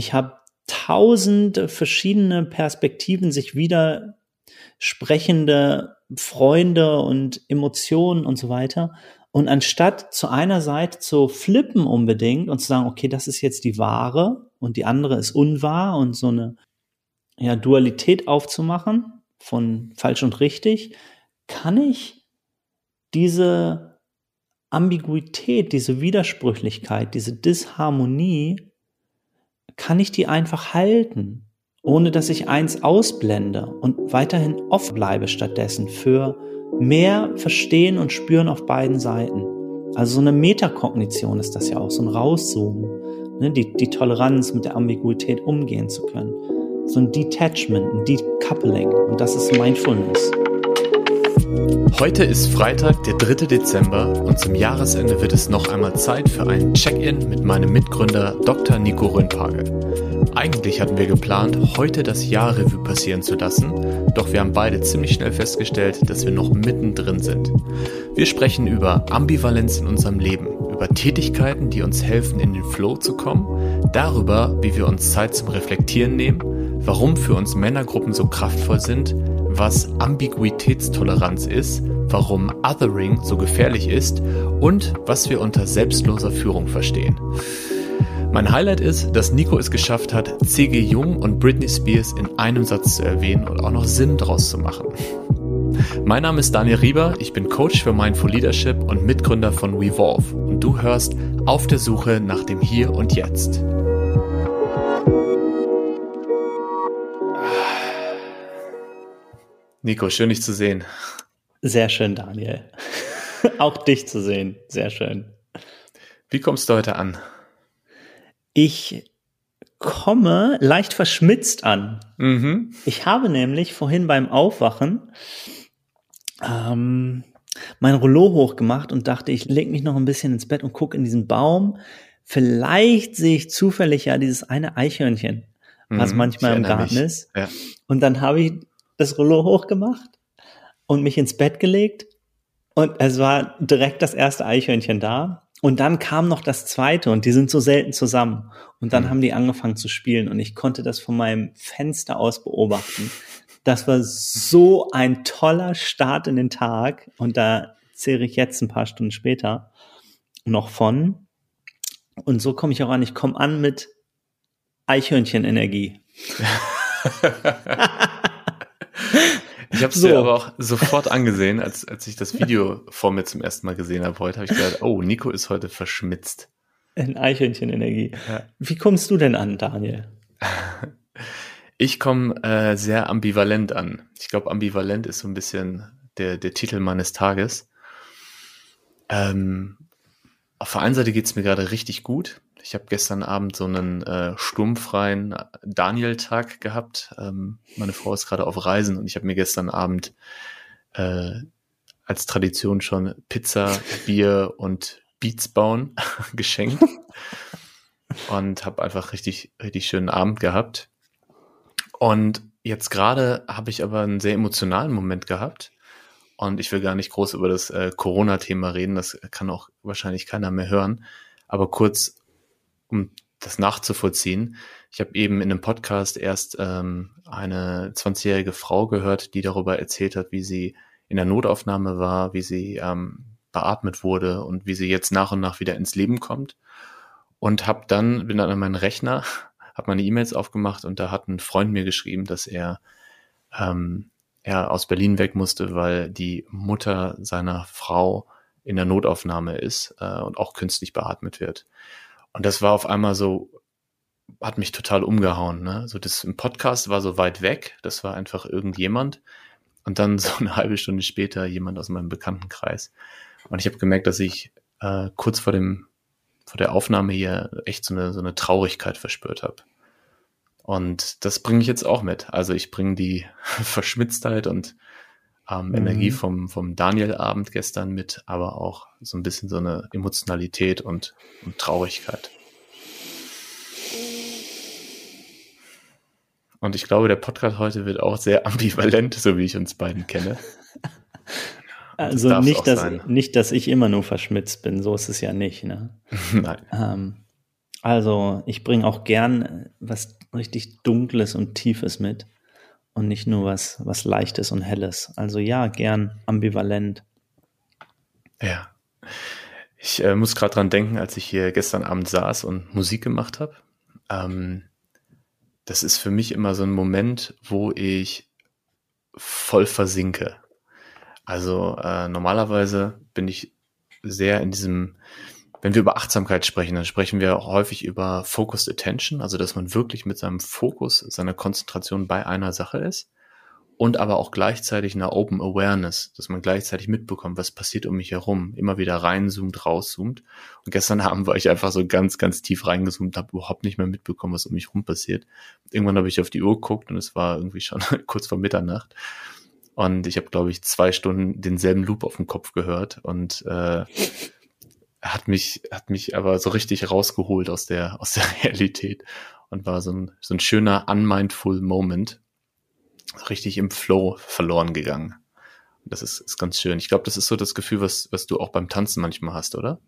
ich habe tausend verschiedene Perspektiven, sich wieder sprechende Freunde und Emotionen und so weiter. Und anstatt zu einer Seite zu flippen unbedingt und zu sagen, okay, das ist jetzt die wahre und die andere ist unwahr und so eine ja, Dualität aufzumachen von falsch und richtig, kann ich diese Ambiguität, diese Widersprüchlichkeit, diese Disharmonie, kann ich die einfach halten, ohne dass ich eins ausblende und weiterhin offen bleibe stattdessen für mehr Verstehen und Spüren auf beiden Seiten. Also so eine Metakognition ist das ja auch, so ein Rauszoomen, ne? die, die Toleranz mit der Ambiguität umgehen zu können. So ein Detachment, ein Decoupling und das ist Mindfulness. Heute ist Freitag, der 3. Dezember und zum Jahresende wird es noch einmal Zeit für ein Check-in mit meinem Mitgründer Dr. Nico Röhnpage. Eigentlich hatten wir geplant, heute das Jahr Revue passieren zu lassen, doch wir haben beide ziemlich schnell festgestellt, dass wir noch mittendrin sind. Wir sprechen über Ambivalenz in unserem Leben, über Tätigkeiten, die uns helfen, in den Flow zu kommen, darüber, wie wir uns Zeit zum Reflektieren nehmen, warum für uns Männergruppen so kraftvoll sind, was Ambiguitätstoleranz ist, warum Othering so gefährlich ist und was wir unter selbstloser Führung verstehen. Mein Highlight ist, dass Nico es geschafft hat, C.G. Jung und Britney Spears in einem Satz zu erwähnen und auch noch Sinn draus zu machen. Mein Name ist Daniel Rieber, ich bin Coach für Mindful Leadership und Mitgründer von Revolve und du hörst auf der Suche nach dem Hier und Jetzt. Nico, schön dich zu sehen. Sehr schön, Daniel. Auch dich zu sehen. Sehr schön. Wie kommst du heute an? Ich komme leicht verschmitzt an. Mhm. Ich habe nämlich vorhin beim Aufwachen ähm, mein Rollo hochgemacht und dachte, ich lege mich noch ein bisschen ins Bett und gucke in diesen Baum. Vielleicht sehe ich zufällig ja dieses eine Eichhörnchen, was mhm, manchmal im Garten mich. ist. Ja. Und dann habe ich das Rollo hochgemacht und mich ins Bett gelegt. Und es war direkt das erste Eichhörnchen da. Und dann kam noch das zweite und die sind so selten zusammen. Und dann mhm. haben die angefangen zu spielen und ich konnte das von meinem Fenster aus beobachten. Das war so ein toller Start in den Tag und da zähle ich jetzt ein paar Stunden später noch von. Und so komme ich auch an. Ich komme an mit Eichhörnchenenergie. Ich habe es so. dir aber auch sofort angesehen, als, als ich das Video vor mir zum ersten Mal gesehen habe heute, habe ich gedacht, oh, Nico ist heute verschmitzt. In Eichhörnchenenergie. Ja. Wie kommst du denn an, Daniel? Ich komme äh, sehr ambivalent an. Ich glaube, ambivalent ist so ein bisschen der, der Titel meines Tages. Ähm, auf der einen Seite geht es mir gerade richtig gut. Ich habe gestern Abend so einen äh, sturmfreien Daniel-Tag gehabt. Ähm, meine Frau ist gerade auf Reisen und ich habe mir gestern Abend äh, als Tradition schon Pizza, Bier und Beats bauen geschenkt und habe einfach richtig, richtig schönen Abend gehabt. Und jetzt gerade habe ich aber einen sehr emotionalen Moment gehabt. Und ich will gar nicht groß über das äh, Corona-Thema reden, das kann auch wahrscheinlich keiner mehr hören. Aber kurz um das nachzuvollziehen. Ich habe eben in einem Podcast erst ähm, eine 20-jährige Frau gehört, die darüber erzählt hat, wie sie in der Notaufnahme war, wie sie ähm, beatmet wurde und wie sie jetzt nach und nach wieder ins Leben kommt. Und habe dann, bin dann an meinen Rechner, habe meine E-Mails aufgemacht und da hat ein Freund mir geschrieben, dass er, ähm, er aus Berlin weg musste, weil die Mutter seiner Frau in der Notaufnahme ist äh, und auch künstlich beatmet wird. Und das war auf einmal so, hat mich total umgehauen. Ne? So das im Podcast war so weit weg, das war einfach irgendjemand. Und dann so eine halbe Stunde später jemand aus meinem Bekanntenkreis. Und ich habe gemerkt, dass ich äh, kurz vor dem vor der Aufnahme hier echt so eine so eine Traurigkeit verspürt habe. Und das bringe ich jetzt auch mit. Also ich bringe die Verschmitztheit und ähm, mhm. Energie vom, vom Daniel-Abend gestern mit, aber auch so ein bisschen so eine Emotionalität und, und Traurigkeit. Und ich glaube, der Podcast heute wird auch sehr ambivalent, so wie ich uns beiden kenne. Also das nicht, dass, nicht, dass ich immer nur verschmitzt bin, so ist es ja nicht. Ne? Nein. Ähm, Also ich bringe auch gern was richtig Dunkles und Tiefes mit und nicht nur was, was Leichtes und Helles. Also ja, gern ambivalent. Ja. Ich äh, muss gerade dran denken, als ich hier gestern Abend saß und Musik gemacht habe. Ähm, das ist für mich immer so ein Moment, wo ich voll versinke. Also äh, normalerweise bin ich sehr in diesem, wenn wir über Achtsamkeit sprechen, dann sprechen wir auch häufig über Focused Attention, also dass man wirklich mit seinem Fokus, seiner Konzentration bei einer Sache ist und aber auch gleichzeitig eine Open Awareness, dass man gleichzeitig mitbekommt, was passiert um mich herum, immer wieder reinzoomt, rauszoomt. Und gestern Abend war ich einfach so ganz, ganz tief reingezoomt, habe überhaupt nicht mehr mitbekommen, was um mich herum passiert. Irgendwann habe ich auf die Uhr geguckt und es war irgendwie schon kurz vor Mitternacht. Und ich habe, glaube ich, zwei Stunden denselben Loop auf dem Kopf gehört und äh, hat mich, hat mich aber so richtig rausgeholt aus der, aus der Realität und war so ein, so ein schöner unmindful Moment richtig im Flow verloren gegangen. Das ist, ist ganz schön. Ich glaube, das ist so das Gefühl, was, was du auch beim Tanzen manchmal hast, oder?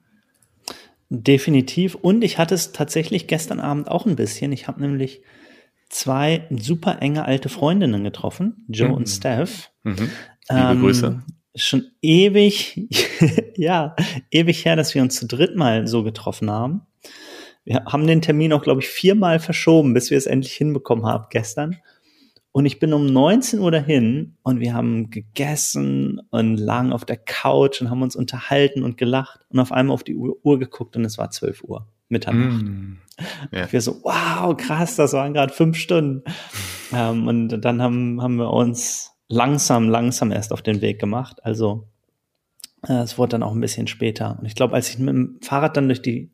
Definitiv. Und ich hatte es tatsächlich gestern Abend auch ein bisschen. Ich habe nämlich zwei super enge alte Freundinnen getroffen, Joe mhm. und Steph. Mhm. Liebe ähm, Grüße. Schon ewig, ja, ewig her, dass wir uns zu dritt mal so getroffen haben. Wir haben den Termin auch, glaube ich, viermal verschoben, bis wir es endlich hinbekommen haben gestern. Und ich bin um 19 Uhr dahin und wir haben gegessen und lagen auf der Couch und haben uns unterhalten und gelacht und auf einmal auf die Uhr, geguckt und es war 12 Uhr, Mitternacht. Mm, yeah. Wir so, wow, krass, das waren gerade fünf Stunden. ähm, und dann haben, haben wir uns langsam, langsam erst auf den Weg gemacht. Also äh, es wurde dann auch ein bisschen später. Und ich glaube, als ich mit dem Fahrrad dann durch die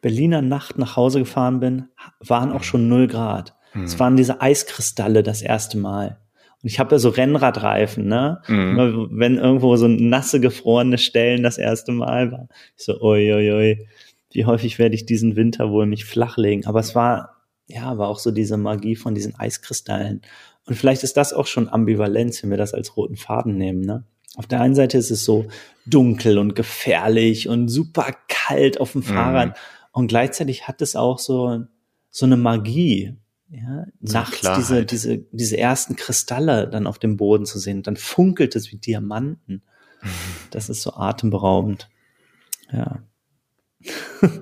Berliner Nacht nach Hause gefahren bin, waren auch schon null Grad. Mhm. Es waren diese Eiskristalle das erste Mal. Und ich habe ja so Rennradreifen, ne? Mhm. Wenn irgendwo so nasse, gefrorene Stellen das erste Mal war. Ich so, oi, oi, oi, wie häufig werde ich diesen Winter wohl mich flachlegen? Aber es war, ja, war auch so diese Magie von diesen Eiskristallen. Und vielleicht ist das auch schon Ambivalenz, wenn wir das als roten Faden nehmen, ne? Auf der einen Seite ist es so dunkel und gefährlich und super kalt auf dem Fahrrad. Mhm. Und gleichzeitig hat es auch so, so eine Magie ja, so nachts diese, diese, diese ersten Kristalle dann auf dem Boden zu sehen, dann funkelt es wie Diamanten. Das ist so atemberaubend. Ja.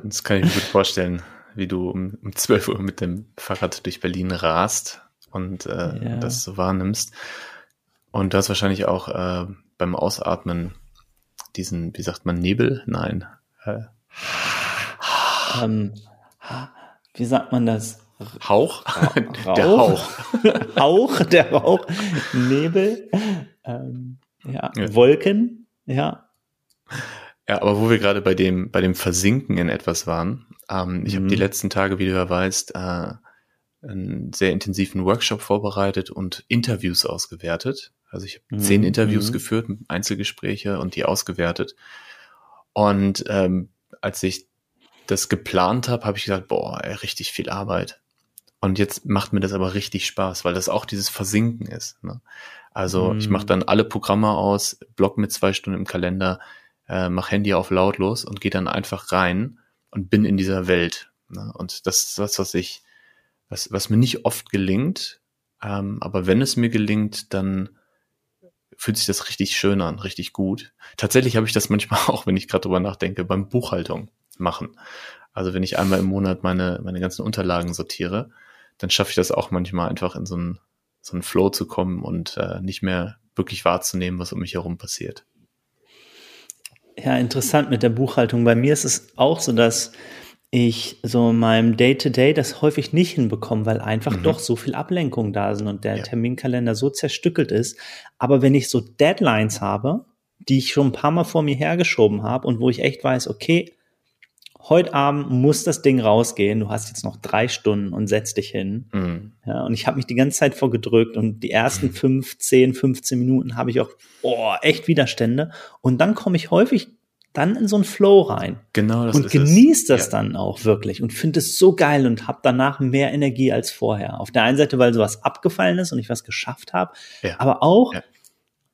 Das kann ich mir gut vorstellen, wie du um, um 12 Uhr mit dem Fahrrad durch Berlin rast und äh, ja. das so wahrnimmst. Und du hast wahrscheinlich auch äh, beim Ausatmen diesen, wie sagt man, Nebel? Nein. Äh. Ähm, wie sagt man das? Hauch? Rauch. Der Hauch. Hauch, der Rauch. Nebel. Ähm, ja. ja. Wolken. Ja. Ja, aber wo wir gerade bei dem, bei dem Versinken in etwas waren, ähm, ich mhm. habe die letzten Tage, wie du ja weißt, äh, einen sehr intensiven Workshop vorbereitet und Interviews ausgewertet. Also ich habe mhm. zehn Interviews mhm. geführt, Einzelgespräche und die ausgewertet. Und ähm, als ich das geplant habe, habe ich gesagt, boah, ey, richtig viel Arbeit. Und jetzt macht mir das aber richtig Spaß, weil das auch dieses Versinken ist. Ne? Also mm. ich mache dann alle Programme aus, block mit zwei Stunden im Kalender, äh, mach Handy auf lautlos und gehe dann einfach rein und bin in dieser Welt. Ne? Und das ist das, was ich, was, was mir nicht oft gelingt, ähm, aber wenn es mir gelingt, dann fühlt sich das richtig schön an, richtig gut. Tatsächlich habe ich das manchmal auch, wenn ich gerade drüber nachdenke, beim Buchhaltung machen. Also wenn ich einmal im Monat meine, meine ganzen Unterlagen sortiere, dann schaffe ich das auch manchmal einfach in so einen, so einen Flow zu kommen und äh, nicht mehr wirklich wahrzunehmen, was um mich herum passiert. Ja, interessant mit der Buchhaltung. Bei mir ist es auch so, dass ich so in meinem Day-to-Day -Day das häufig nicht hinbekomme, weil einfach mhm. doch so viel Ablenkung da sind und der ja. Terminkalender so zerstückelt ist. Aber wenn ich so Deadlines habe, die ich schon ein paar Mal vor mir hergeschoben habe und wo ich echt weiß, okay, heute Abend muss das Ding rausgehen, du hast jetzt noch drei Stunden und setz dich hin. Mhm. Ja, und ich habe mich die ganze Zeit vorgedrückt und die ersten mhm. fünf, zehn, 15 Minuten habe ich auch oh, echt Widerstände. Und dann komme ich häufig dann in so einen Flow rein. Genau, das Und genieße das ja. dann auch wirklich und finde es so geil und habe danach mehr Energie als vorher. Auf der einen Seite, weil sowas abgefallen ist und ich was geschafft habe, ja. aber auch, ja.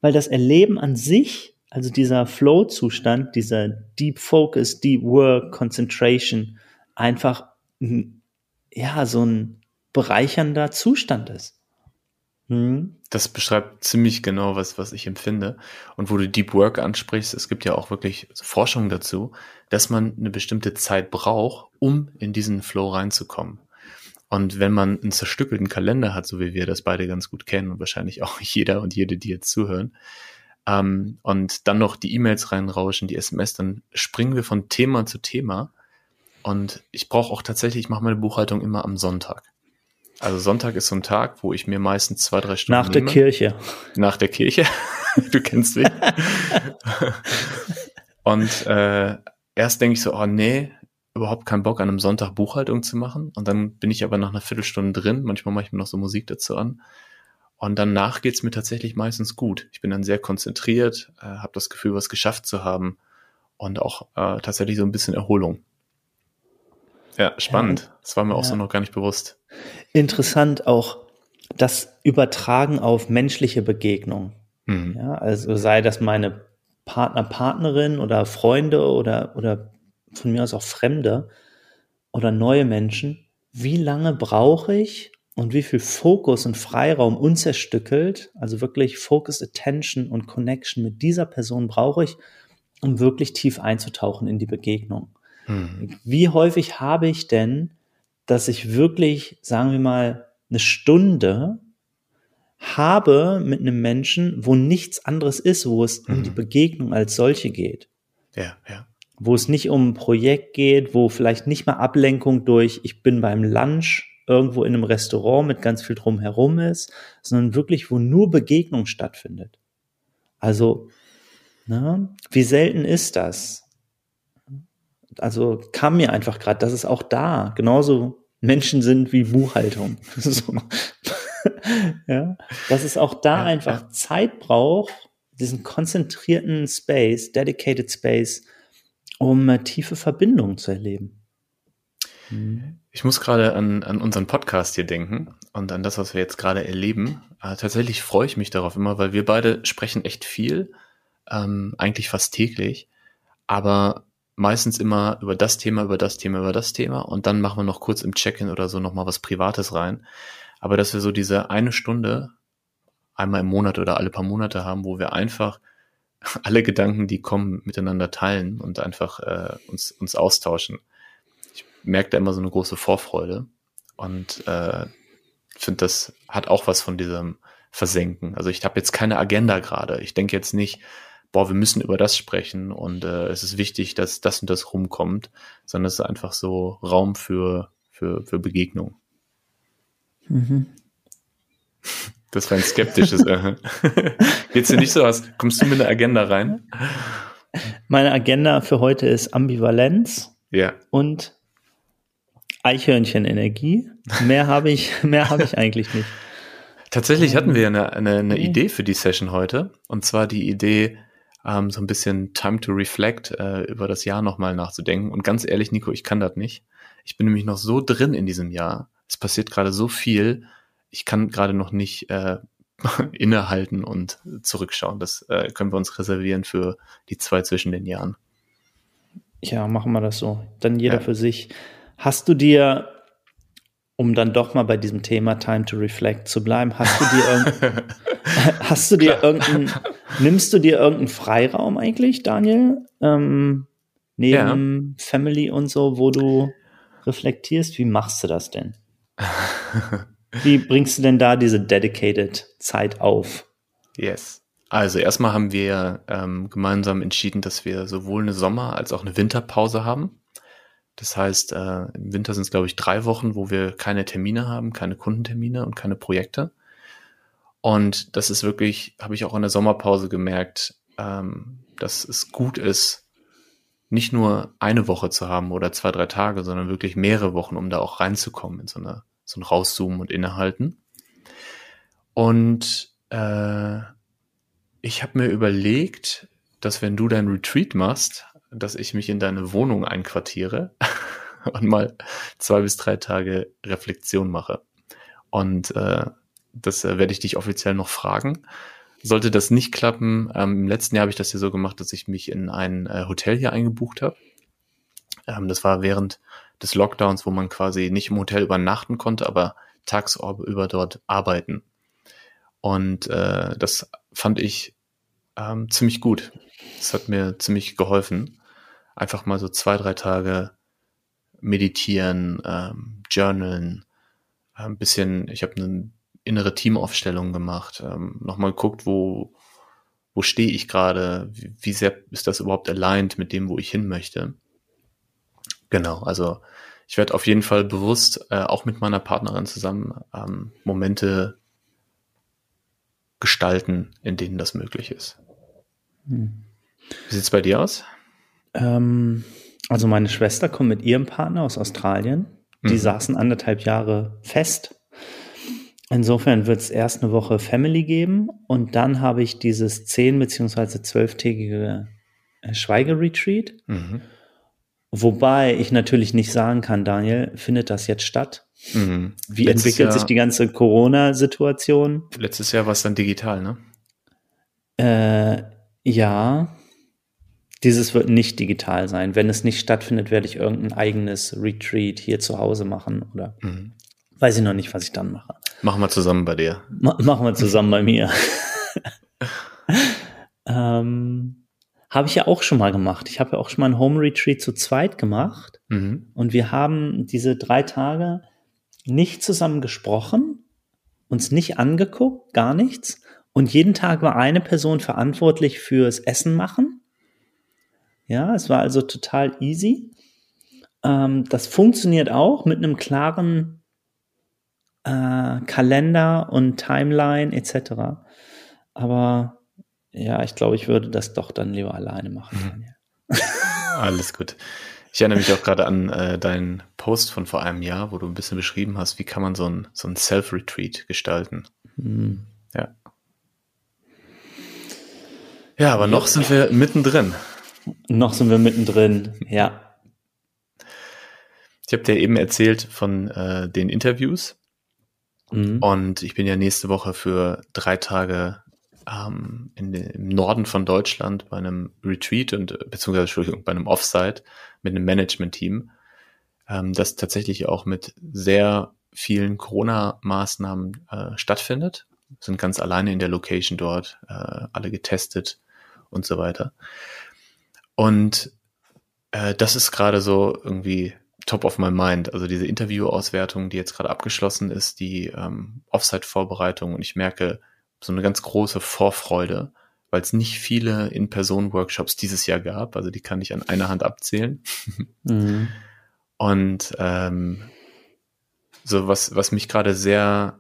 weil das Erleben an sich also dieser Flow-Zustand, dieser Deep Focus, Deep Work, Concentration, einfach ja, so ein bereichernder Zustand ist. Mhm. Das beschreibt ziemlich genau, was, was ich empfinde. Und wo du Deep Work ansprichst, es gibt ja auch wirklich Forschung dazu, dass man eine bestimmte Zeit braucht, um in diesen Flow reinzukommen. Und wenn man einen zerstückelten Kalender hat, so wie wir das beide ganz gut kennen und wahrscheinlich auch jeder und jede, die jetzt zuhören, ähm, und dann noch die E-Mails reinrauschen, die SMS, dann springen wir von Thema zu Thema. Und ich brauche auch tatsächlich, ich mache meine Buchhaltung immer am Sonntag. Also Sonntag ist so ein Tag, wo ich mir meistens zwei, drei Stunden Nach der Kirche. Nach der Kirche. du kennst mich. und äh, erst denke ich so, oh nee, überhaupt keinen Bock, an einem Sonntag Buchhaltung zu machen. Und dann bin ich aber nach einer Viertelstunde drin. Manchmal mache ich mir noch so Musik dazu an. Und danach geht's mir tatsächlich meistens gut. Ich bin dann sehr konzentriert, äh, habe das Gefühl, was geschafft zu haben und auch äh, tatsächlich so ein bisschen Erholung. Ja, spannend. Das war mir auch ja. so noch gar nicht bewusst. Interessant auch das Übertragen auf menschliche Begegnung. Mhm. Ja, also sei das meine Partner, Partnerin oder Freunde oder, oder von mir aus auch Fremde oder neue Menschen, wie lange brauche ich und wie viel Fokus und Freiraum unzerstückelt, also wirklich Focus, Attention und Connection mit dieser Person brauche ich, um wirklich tief einzutauchen in die Begegnung. Hm. Wie häufig habe ich denn, dass ich wirklich, sagen wir mal, eine Stunde habe mit einem Menschen, wo nichts anderes ist, wo es hm. um die hm. Begegnung als solche geht. Ja, ja wo es nicht um ein Projekt geht, wo vielleicht nicht mal Ablenkung durch, ich bin beim Lunch irgendwo in einem Restaurant mit ganz viel drumherum ist, sondern wirklich, wo nur Begegnung stattfindet. Also, ne, wie selten ist das? Also kam mir einfach gerade, dass es auch da genauso Menschen sind wie Buchhaltung. so. ja, dass es auch da ja, einfach ja. Zeit braucht, diesen konzentrierten Space, dedicated Space, um äh, tiefe Verbindungen zu erleben. Mhm. Ich muss gerade an, an unseren Podcast hier denken und an das, was wir jetzt gerade erleben. Äh, tatsächlich freue ich mich darauf immer, weil wir beide sprechen echt viel, ähm, eigentlich fast täglich, aber meistens immer über das Thema, über das Thema, über das Thema und dann machen wir noch kurz im Check-in oder so nochmal was Privates rein. Aber dass wir so diese eine Stunde einmal im Monat oder alle paar Monate haben, wo wir einfach alle Gedanken, die kommen, miteinander teilen und einfach äh, uns, uns austauschen. Ich merke da immer so eine große Vorfreude und äh, finde, das hat auch was von diesem Versenken. Also ich habe jetzt keine Agenda gerade. Ich denke jetzt nicht, boah, wir müssen über das sprechen und äh, es ist wichtig, dass das und das rumkommt, sondern es ist einfach so Raum für, für, für Begegnung. Mhm. Das war ein skeptisches. äh. Geht's dir nicht so aus? Kommst du mit einer Agenda rein? Meine Agenda für heute ist Ambivalenz ja. und Eichhörnchenenergie. Mehr habe ich, mehr habe ich eigentlich nicht. Tatsächlich hatten wir eine, eine, eine okay. Idee für die Session heute. Und zwar die Idee, ähm, so ein bisschen Time to Reflect äh, über das Jahr nochmal nachzudenken. Und ganz ehrlich, Nico, ich kann das nicht. Ich bin nämlich noch so drin in diesem Jahr. Es passiert gerade so viel ich kann gerade noch nicht äh, innehalten und zurückschauen. Das äh, können wir uns reservieren für die zwei zwischen den Jahren. Ja, machen wir das so. Dann jeder ja. für sich. Hast du dir, um dann doch mal bei diesem Thema Time to Reflect zu bleiben, hast du dir, irgend, hast du dir irgendeinen, nimmst du dir irgendeinen Freiraum eigentlich, Daniel? Ähm, neben ja. Family und so, wo du reflektierst? Wie machst du das denn? Wie bringst du denn da diese dedicated Zeit auf? Yes. Also erstmal haben wir ähm, gemeinsam entschieden, dass wir sowohl eine Sommer- als auch eine Winterpause haben. Das heißt, äh, im Winter sind es, glaube ich, drei Wochen, wo wir keine Termine haben, keine Kundentermine und keine Projekte. Und das ist wirklich, habe ich auch in der Sommerpause gemerkt, ähm, dass es gut ist, nicht nur eine Woche zu haben oder zwei, drei Tage, sondern wirklich mehrere Wochen, um da auch reinzukommen in so eine so ein Rauszoomen und Innehalten. Und äh, ich habe mir überlegt, dass wenn du dein Retreat machst, dass ich mich in deine Wohnung einquartiere und mal zwei bis drei Tage Reflexion mache. Und äh, das äh, werde ich dich offiziell noch fragen. Sollte das nicht klappen, ähm, im letzten Jahr habe ich das ja so gemacht, dass ich mich in ein äh, Hotel hier eingebucht habe. Ähm, das war während des Lockdowns, wo man quasi nicht im Hotel übernachten konnte, aber tagsüber dort arbeiten. Und äh, das fand ich ähm, ziemlich gut. Das hat mir ziemlich geholfen. Einfach mal so zwei, drei Tage meditieren, ähm, journalen, ein bisschen, ich habe eine innere Teamaufstellung gemacht, ähm, nochmal geguckt, wo, wo stehe ich gerade, wie, wie sehr ist das überhaupt aligned mit dem, wo ich hin möchte. Genau, also ich werde auf jeden Fall bewusst äh, auch mit meiner Partnerin zusammen ähm, Momente gestalten, in denen das möglich ist. Hm. Wie sieht's bei dir aus? Ähm, also meine Schwester kommt mit ihrem Partner aus Australien. Die mhm. saßen anderthalb Jahre fest. Insofern wird es erst eine Woche Family geben und dann habe ich dieses zehn beziehungsweise zwölftägige äh, Schweigeretreat. Mhm. Wobei ich natürlich nicht sagen kann, Daniel, findet das jetzt statt? Mhm. Wie Letztes entwickelt Jahr, sich die ganze Corona-Situation? Letztes Jahr war es dann digital, ne? Äh, ja. Dieses wird nicht digital sein. Wenn es nicht stattfindet, werde ich irgendein eigenes Retreat hier zu Hause machen oder mhm. weiß ich noch nicht, was ich dann mache. Machen wir zusammen bei dir. Ma machen wir zusammen bei mir. ähm, habe ich ja auch schon mal gemacht. Ich habe ja auch schon mal ein Home Retreat zu zweit gemacht. Mhm. Und wir haben diese drei Tage nicht zusammen gesprochen, uns nicht angeguckt, gar nichts. Und jeden Tag war eine Person verantwortlich fürs Essen machen. Ja, es war also total easy. Ähm, das funktioniert auch mit einem klaren äh, Kalender und Timeline etc. Aber ja, ich glaube, ich würde das doch dann lieber alleine machen. Mhm. Alles gut. Ich erinnere mich auch gerade an äh, deinen Post von vor einem Jahr, wo du ein bisschen beschrieben hast, wie kann man so ein, so ein Self-Retreat gestalten. Mhm. Ja. Ja, aber noch sind wir mittendrin. Noch sind wir mittendrin, ja. Ich habe dir eben erzählt von äh, den Interviews. Mhm. Und ich bin ja nächste Woche für drei Tage ähm, in im Norden von Deutschland bei einem Retreat und beziehungsweise Entschuldigung, bei einem Offsite mit einem Management-Team, ähm, das tatsächlich auch mit sehr vielen Corona-Maßnahmen äh, stattfindet. Sind ganz alleine in der Location dort, äh, alle getestet und so weiter. Und äh, das ist gerade so irgendwie top of my mind. Also diese Interview-Auswertung, die jetzt gerade abgeschlossen ist, die ähm, Offsite-Vorbereitung und ich merke so eine ganz große Vorfreude, weil es nicht viele In-Person-Workshops dieses Jahr gab. Also die kann ich an einer Hand abzählen. Mhm. Und ähm, so was, was mich gerade sehr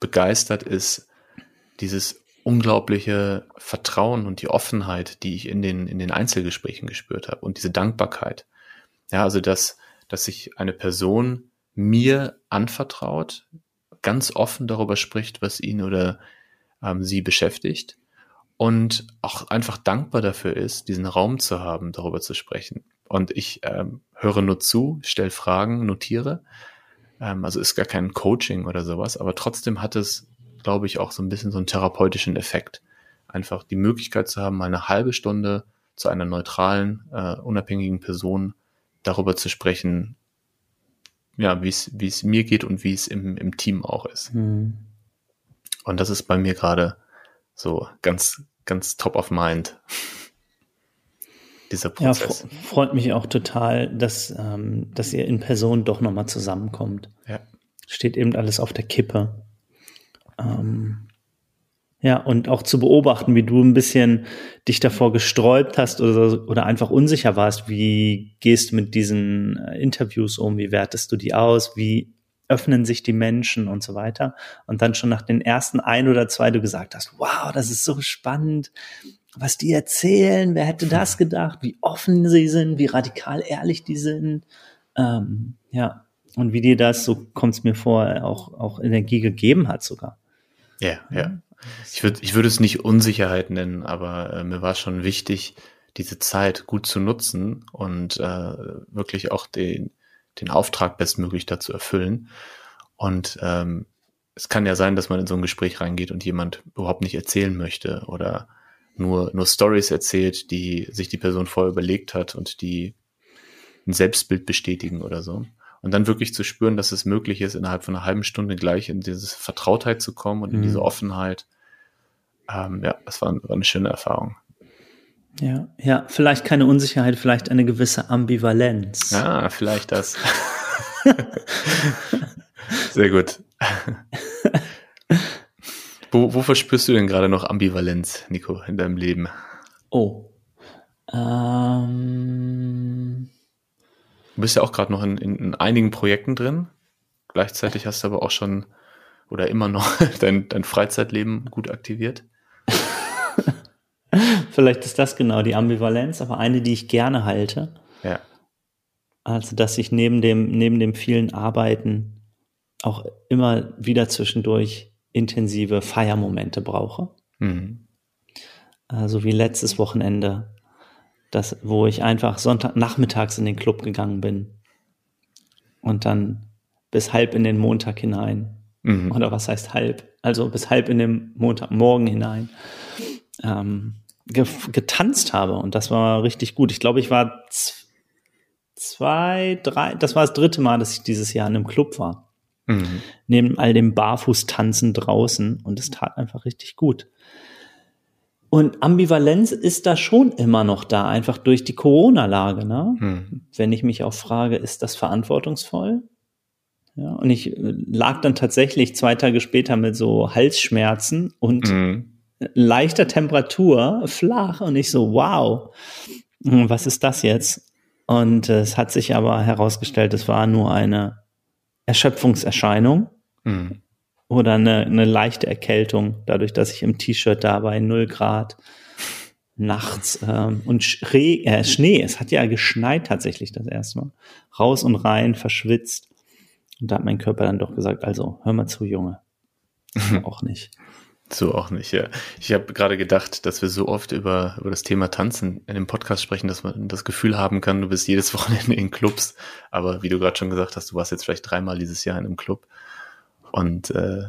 begeistert, ist dieses unglaubliche Vertrauen und die Offenheit, die ich in den, in den Einzelgesprächen gespürt habe und diese Dankbarkeit. Ja, also dass, dass sich eine Person mir anvertraut, ganz offen darüber spricht, was ihn oder ähm, sie beschäftigt und auch einfach dankbar dafür ist, diesen Raum zu haben, darüber zu sprechen. Und ich ähm, höre nur zu, stelle Fragen, notiere. Ähm, also ist gar kein Coaching oder sowas, aber trotzdem hat es glaube ich, auch so ein bisschen so einen therapeutischen Effekt. Einfach die Möglichkeit zu haben, mal eine halbe Stunde zu einer neutralen, äh, unabhängigen Person darüber zu sprechen, ja, wie es wie es mir geht und wie es im, im Team auch ist. Mhm. Und das ist bei mir gerade so ganz, ganz top of mind. Dieser Prozess. Ja, freut mich auch total, dass, ähm, dass ihr in Person doch nochmal zusammenkommt. Ja. Steht eben alles auf der Kippe. Ähm, ja, und auch zu beobachten, wie du ein bisschen dich davor gesträubt hast oder, oder einfach unsicher warst. Wie gehst du mit diesen äh, Interviews um? Wie wertest du die aus? Wie öffnen sich die Menschen und so weiter? Und dann schon nach den ersten ein oder zwei du gesagt hast, wow, das ist so spannend, was die erzählen. Wer hätte das gedacht? Wie offen sie sind, wie radikal ehrlich die sind. Ähm, ja, und wie dir das, so kommt es mir vor, auch, auch Energie gegeben hat sogar. Ja, ja. Ich würde ich würde es nicht Unsicherheit nennen, aber äh, mir war schon wichtig, diese Zeit gut zu nutzen und äh, wirklich auch den, den Auftrag bestmöglich dazu erfüllen. Und ähm, es kann ja sein, dass man in so ein Gespräch reingeht und jemand überhaupt nicht erzählen möchte oder nur, nur Stories erzählt, die sich die Person vorher überlegt hat und die ein Selbstbild bestätigen oder so. Und dann wirklich zu spüren, dass es möglich ist, innerhalb von einer halben Stunde gleich in diese Vertrautheit zu kommen und in diese mhm. Offenheit. Ähm, ja, das war, war eine schöne Erfahrung. Ja, ja, vielleicht keine Unsicherheit, vielleicht eine gewisse Ambivalenz. Ja, vielleicht das. Sehr gut. wo, wo verspürst du denn gerade noch Ambivalenz, Nico, in deinem Leben? Oh. Ähm. Du bist ja auch gerade noch in, in, in, einigen Projekten drin. Gleichzeitig hast du aber auch schon oder immer noch dein, dein Freizeitleben gut aktiviert. Vielleicht ist das genau die Ambivalenz, aber eine, die ich gerne halte. Ja. Also, dass ich neben dem, neben dem vielen Arbeiten auch immer wieder zwischendurch intensive Feiermomente brauche. Mhm. Also wie letztes Wochenende, das, wo ich einfach Sonntagnachmittags in den Club gegangen bin und dann bis halb in den Montag hinein. Mhm. Oder was heißt halb? Also bis halb in den Montagmorgen hinein. Ähm, getanzt habe und das war richtig gut. Ich glaube, ich war zwei, drei, das war das dritte Mal, dass ich dieses Jahr in einem Club war. Mhm. Neben all dem Barfußtanzen draußen und es tat einfach richtig gut. Und Ambivalenz ist da schon immer noch da, einfach durch die Corona-Lage. Ne? Mhm. Wenn ich mich auch frage, ist das verantwortungsvoll? Ja, und ich äh, lag dann tatsächlich zwei Tage später mit so Halsschmerzen und mhm. leichter Temperatur flach und ich so, wow, was ist das jetzt? Und äh, es hat sich aber herausgestellt, es war nur eine Erschöpfungserscheinung mhm. Oder eine, eine leichte Erkältung, dadurch, dass ich im T-Shirt da bei 0 Grad nachts ähm, und Schree, äh, Schnee, es hat ja geschneit tatsächlich das erste Mal, raus und rein, verschwitzt. Und da hat mein Körper dann doch gesagt, also hör mal zu, Junge. auch nicht. So auch nicht, ja. Ich habe gerade gedacht, dass wir so oft über, über das Thema Tanzen in dem Podcast sprechen, dass man das Gefühl haben kann, du bist jedes Wochenende in Clubs. Aber wie du gerade schon gesagt hast, du warst jetzt vielleicht dreimal dieses Jahr in einem Club. Und äh,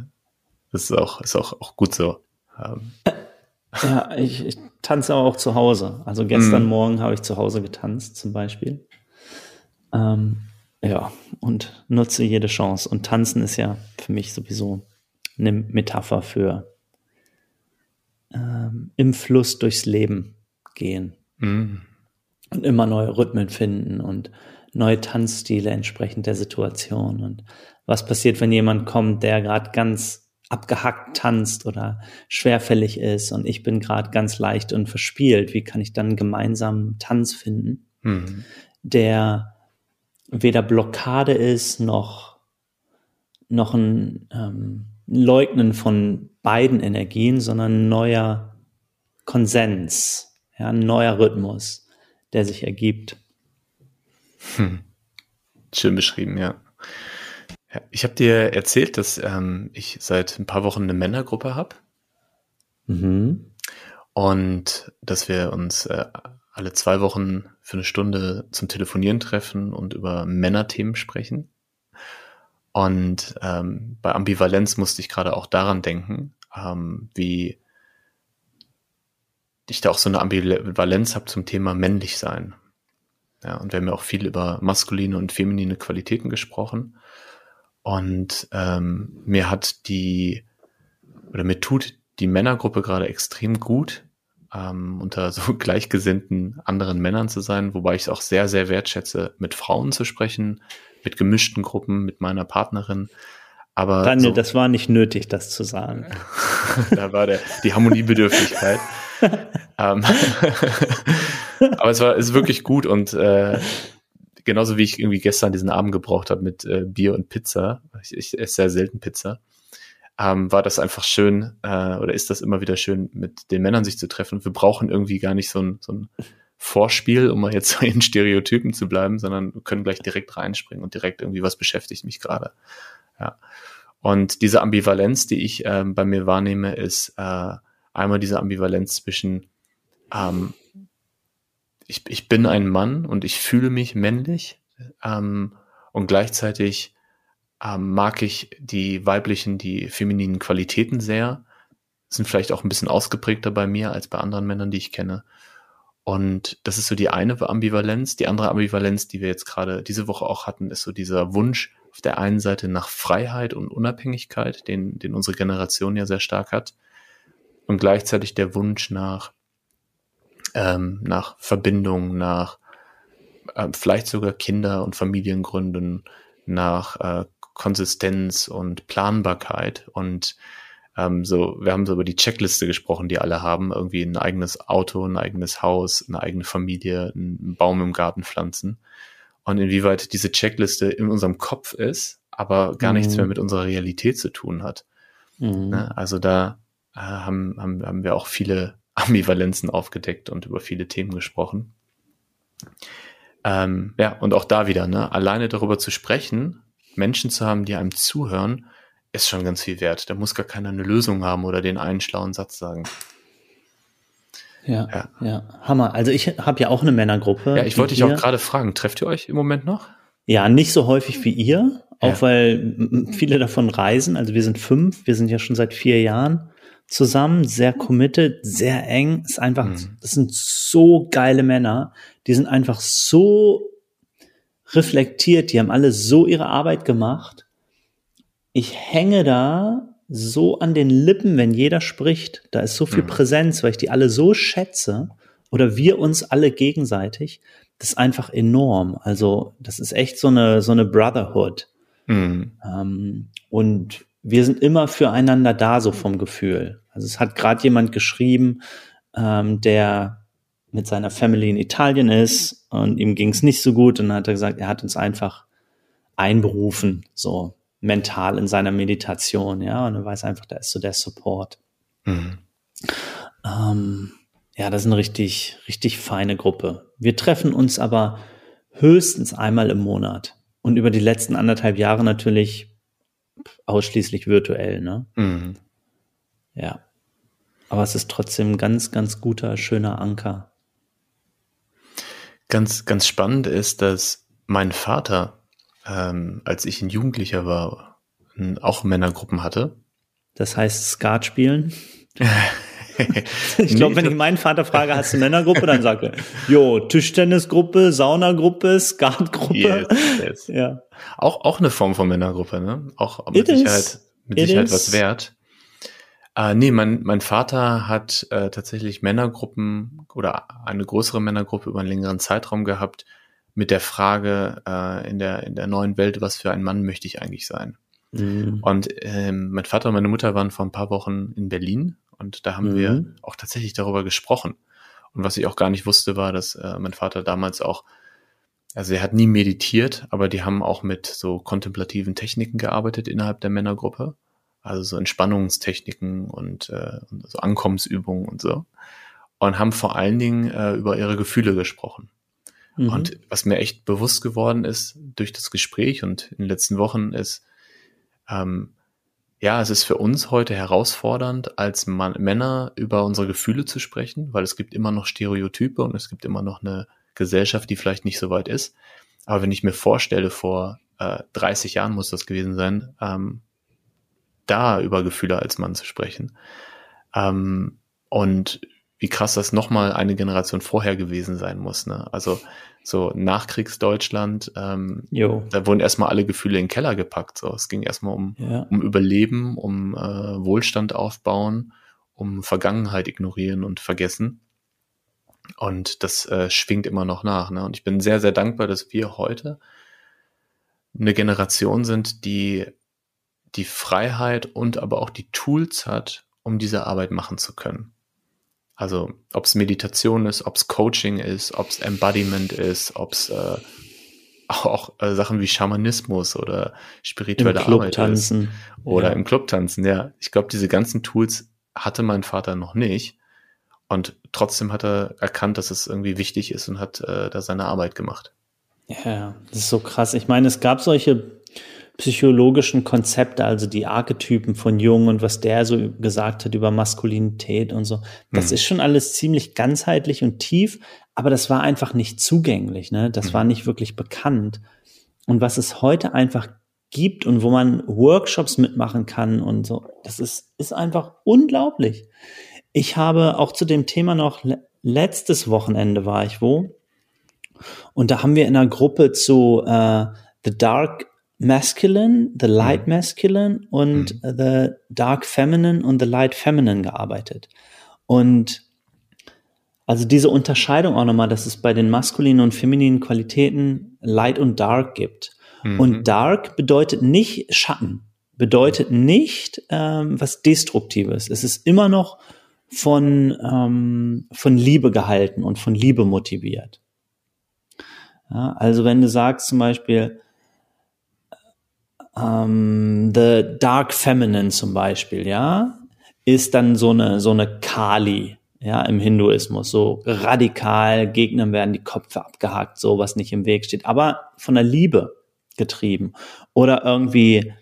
das ist auch, ist auch, auch gut so. Ähm. Ja, ich, ich tanze aber auch zu Hause. Also gestern mm. Morgen habe ich zu Hause getanzt zum Beispiel. Ähm, ja, und nutze jede Chance. Und tanzen ist ja für mich sowieso eine Metapher für ähm, im Fluss durchs Leben gehen mhm. und immer neue Rhythmen finden und neue Tanzstile entsprechend der Situation. Und was passiert, wenn jemand kommt, der gerade ganz abgehackt tanzt oder schwerfällig ist und ich bin gerade ganz leicht und verspielt? Wie kann ich dann gemeinsam Tanz finden, mhm. der weder Blockade ist noch noch ein ähm, Leugnen von beiden Energien, sondern neuer Konsens, ja, ein neuer Rhythmus, der sich ergibt. Hm. Schön beschrieben, ja. Ja ich habe dir erzählt, dass ähm, ich seit ein paar Wochen eine Männergruppe habe. Mhm. Und dass wir uns äh, alle zwei Wochen für eine Stunde zum Telefonieren treffen und über Männerthemen sprechen. Und ähm, bei Ambivalenz musste ich gerade auch daran denken, ähm, wie ich da auch so eine Ambivalenz habe zum Thema männlich sein. Ja, und wir haben ja auch viel über maskuline und feminine Qualitäten gesprochen. Und ähm, mir hat die, oder mir tut die Männergruppe gerade extrem gut, ähm, unter so gleichgesinnten anderen Männern zu sein, wobei ich es auch sehr, sehr wertschätze, mit Frauen zu sprechen, mit gemischten Gruppen, mit meiner Partnerin. Aber Daniel, so, das war nicht nötig, das zu sagen. da war der, die Harmoniebedürftigkeit. ähm, aber es war ist wirklich gut und äh, genauso wie ich irgendwie gestern diesen Abend gebraucht habe mit äh, Bier und Pizza, ich, ich esse sehr selten Pizza, ähm, war das einfach schön äh, oder ist das immer wieder schön, mit den Männern sich zu treffen. Wir brauchen irgendwie gar nicht so ein, so ein Vorspiel, um mal jetzt in Stereotypen zu bleiben, sondern können gleich direkt reinspringen und direkt irgendwie, was beschäftigt mich gerade. Ja. Und diese Ambivalenz, die ich ähm, bei mir wahrnehme, ist äh, einmal diese Ambivalenz zwischen ähm, ich, ich bin ein Mann und ich fühle mich männlich ähm, und gleichzeitig ähm, mag ich die weiblichen, die femininen Qualitäten sehr, sind vielleicht auch ein bisschen ausgeprägter bei mir als bei anderen Männern, die ich kenne. Und das ist so die eine Ambivalenz. Die andere Ambivalenz, die wir jetzt gerade diese Woche auch hatten, ist so dieser Wunsch auf der einen Seite nach Freiheit und Unabhängigkeit, den, den unsere Generation ja sehr stark hat. Und gleichzeitig der Wunsch nach, ähm, nach Verbindung, nach äh, vielleicht sogar Kinder- und Familiengründen, nach äh, Konsistenz und Planbarkeit und ähm, so, wir haben so über die Checkliste gesprochen, die alle haben, irgendwie ein eigenes Auto, ein eigenes Haus, eine eigene Familie, einen Baum im Garten pflanzen. Und inwieweit diese Checkliste in unserem Kopf ist, aber gar mhm. nichts mehr mit unserer Realität zu tun hat. Mhm. Ne? Also da äh, haben, haben, haben wir auch viele Ambivalenzen aufgedeckt und über viele Themen gesprochen. Ähm, ja, und auch da wieder, ne, alleine darüber zu sprechen, Menschen zu haben, die einem zuhören, ist schon ganz viel wert. Da muss gar keiner eine Lösung haben oder den einen schlauen Satz sagen. Ja, ja, ja. Hammer. Also ich habe ja auch eine Männergruppe. Ja, ich wollte dich auch gerade fragen, trefft ihr euch im Moment noch? Ja, nicht so häufig wie ihr, auch ja. weil viele davon reisen. Also wir sind fünf, wir sind ja schon seit vier Jahren zusammen, sehr committed, sehr eng. Ist einfach, mhm. das sind so geile Männer. Die sind einfach so reflektiert, die haben alle so ihre Arbeit gemacht ich hänge da so an den Lippen, wenn jeder spricht. Da ist so viel mhm. Präsenz, weil ich die alle so schätze oder wir uns alle gegenseitig. Das ist einfach enorm. Also das ist echt so eine so eine Brotherhood. Mhm. Ähm, und wir sind immer füreinander da, so vom Gefühl. Also es hat gerade jemand geschrieben, ähm, der mit seiner Family in Italien ist und ihm ging es nicht so gut und dann hat er gesagt, er hat uns einfach einberufen, so mental in seiner Meditation, ja, und er weiß einfach, da ist so der Support. Mhm. Ähm, ja, das ist eine richtig, richtig feine Gruppe. Wir treffen uns aber höchstens einmal im Monat und über die letzten anderthalb Jahre natürlich ausschließlich virtuell, ne? Mhm. Ja. Aber es ist trotzdem ein ganz, ganz guter, schöner Anker. Ganz, ganz spannend ist, dass mein Vater ähm, als ich ein Jugendlicher war, auch Männergruppen hatte. Das heißt Skat spielen? ich glaube, wenn ich meinen Vater frage, hast du Männergruppe, dann sagt er, jo, Tischtennisgruppe, Saunagruppe, Skatgruppe. Yes, yes. Ja. Auch, auch eine Form von Männergruppe, ne? Auch mit It Sicherheit, is. mit Sicherheit was wert. Äh, nee, mein, mein Vater hat äh, tatsächlich Männergruppen oder eine größere Männergruppe über einen längeren Zeitraum gehabt, mit der Frage äh, in, der, in der neuen Welt, was für ein Mann möchte ich eigentlich sein? Mhm. Und ähm, mein Vater und meine Mutter waren vor ein paar Wochen in Berlin und da haben mhm. wir auch tatsächlich darüber gesprochen. Und was ich auch gar nicht wusste, war, dass äh, mein Vater damals auch, also er hat nie meditiert, aber die haben auch mit so kontemplativen Techniken gearbeitet innerhalb der Männergruppe. Also so Entspannungstechniken und äh, so Ankommensübungen und so. Und haben vor allen Dingen äh, über ihre Gefühle gesprochen. Mhm. Und was mir echt bewusst geworden ist durch das Gespräch und in den letzten Wochen ist, ähm, ja, es ist für uns heute herausfordernd, als Mann, Männer über unsere Gefühle zu sprechen, weil es gibt immer noch Stereotype und es gibt immer noch eine Gesellschaft, die vielleicht nicht so weit ist. Aber wenn ich mir vorstelle, vor äh, 30 Jahren muss das gewesen sein, ähm, da über Gefühle als Mann zu sprechen. Ähm, und wie krass das nochmal eine Generation vorher gewesen sein muss. Ne? Also so Nachkriegsdeutschland, ähm, da wurden erstmal alle Gefühle in den Keller gepackt. So. Es ging erstmal um, ja. um Überleben, um äh, Wohlstand aufbauen, um Vergangenheit ignorieren und vergessen. Und das äh, schwingt immer noch nach. Ne? Und ich bin sehr, sehr dankbar, dass wir heute eine Generation sind, die die Freiheit und aber auch die Tools hat, um diese Arbeit machen zu können. Also ob es Meditation ist, ob es Coaching ist, ob es Embodiment ist, ob es äh, auch äh, Sachen wie Schamanismus oder spirituelle Arbeit tanzen. ist. Oder ja. im Club tanzen, ja. Ich glaube, diese ganzen Tools hatte mein Vater noch nicht. Und trotzdem hat er erkannt, dass es irgendwie wichtig ist und hat äh, da seine Arbeit gemacht. Ja, das ist so krass. Ich meine, es gab solche psychologischen Konzepte, also die Archetypen von Jung und was der so gesagt hat über Maskulinität und so. Das mhm. ist schon alles ziemlich ganzheitlich und tief, aber das war einfach nicht zugänglich, ne? Das mhm. war nicht wirklich bekannt. Und was es heute einfach gibt und wo man Workshops mitmachen kann und so, das ist, ist einfach unglaublich. Ich habe auch zu dem Thema noch letztes Wochenende war ich wo. Und da haben wir in einer Gruppe zu äh, The Dark Masculine, The Light mhm. Masculine und mhm. The Dark Feminine und The Light Feminine gearbeitet. Und also diese Unterscheidung auch nochmal, dass es bei den maskulinen und femininen Qualitäten Light und Dark gibt. Mhm. Und Dark bedeutet nicht Schatten, bedeutet nicht ähm, was Destruktives. Es ist immer noch von, ähm, von Liebe gehalten und von Liebe motiviert. Ja, also wenn du sagst zum Beispiel, ähm, The Dark Feminine zum Beispiel, ja, ist dann so eine, so eine Kali, ja, im Hinduismus, so radikal, Gegnern werden die Köpfe abgehakt, so was nicht im Weg steht, aber von der Liebe getrieben. Oder irgendwie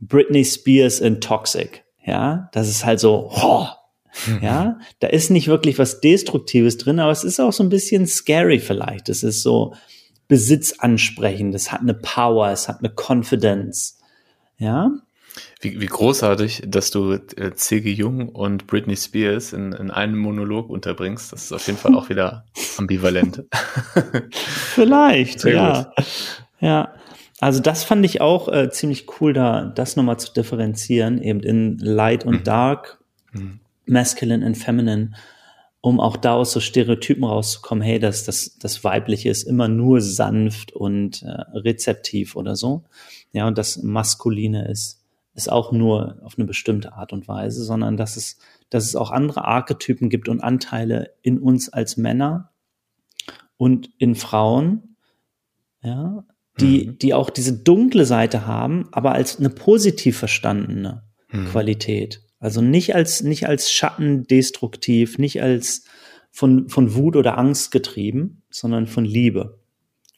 Britney Spears in Toxic, ja, das ist halt so, oh, ja, da ist nicht wirklich was Destruktives drin, aber es ist auch so ein bisschen scary vielleicht. Es ist so besitzansprechend, es hat eine Power, es hat eine Confidence, ja. Wie, wie großartig, dass du äh, C.G. Jung und Britney Spears in, in einem Monolog unterbringst. Das ist auf jeden Fall auch wieder ambivalent. Vielleicht, ja. Ja. Also das fand ich auch äh, ziemlich cool, da das nochmal zu differenzieren, eben in Light und mhm. Dark, mhm. Masculine und Feminine, um auch da aus so Stereotypen rauszukommen, hey, das, das, das Weibliche ist immer nur sanft und äh, rezeptiv oder so. Ja, und das Maskuline ist ist auch nur auf eine bestimmte Art und Weise, sondern dass es, dass es auch andere Archetypen gibt und Anteile in uns als Männer und in Frauen, ja, die, mhm. die auch diese dunkle Seite haben, aber als eine positiv verstandene mhm. Qualität. Also nicht als, nicht als Schatten destruktiv, nicht als von, von Wut oder Angst getrieben, sondern von Liebe.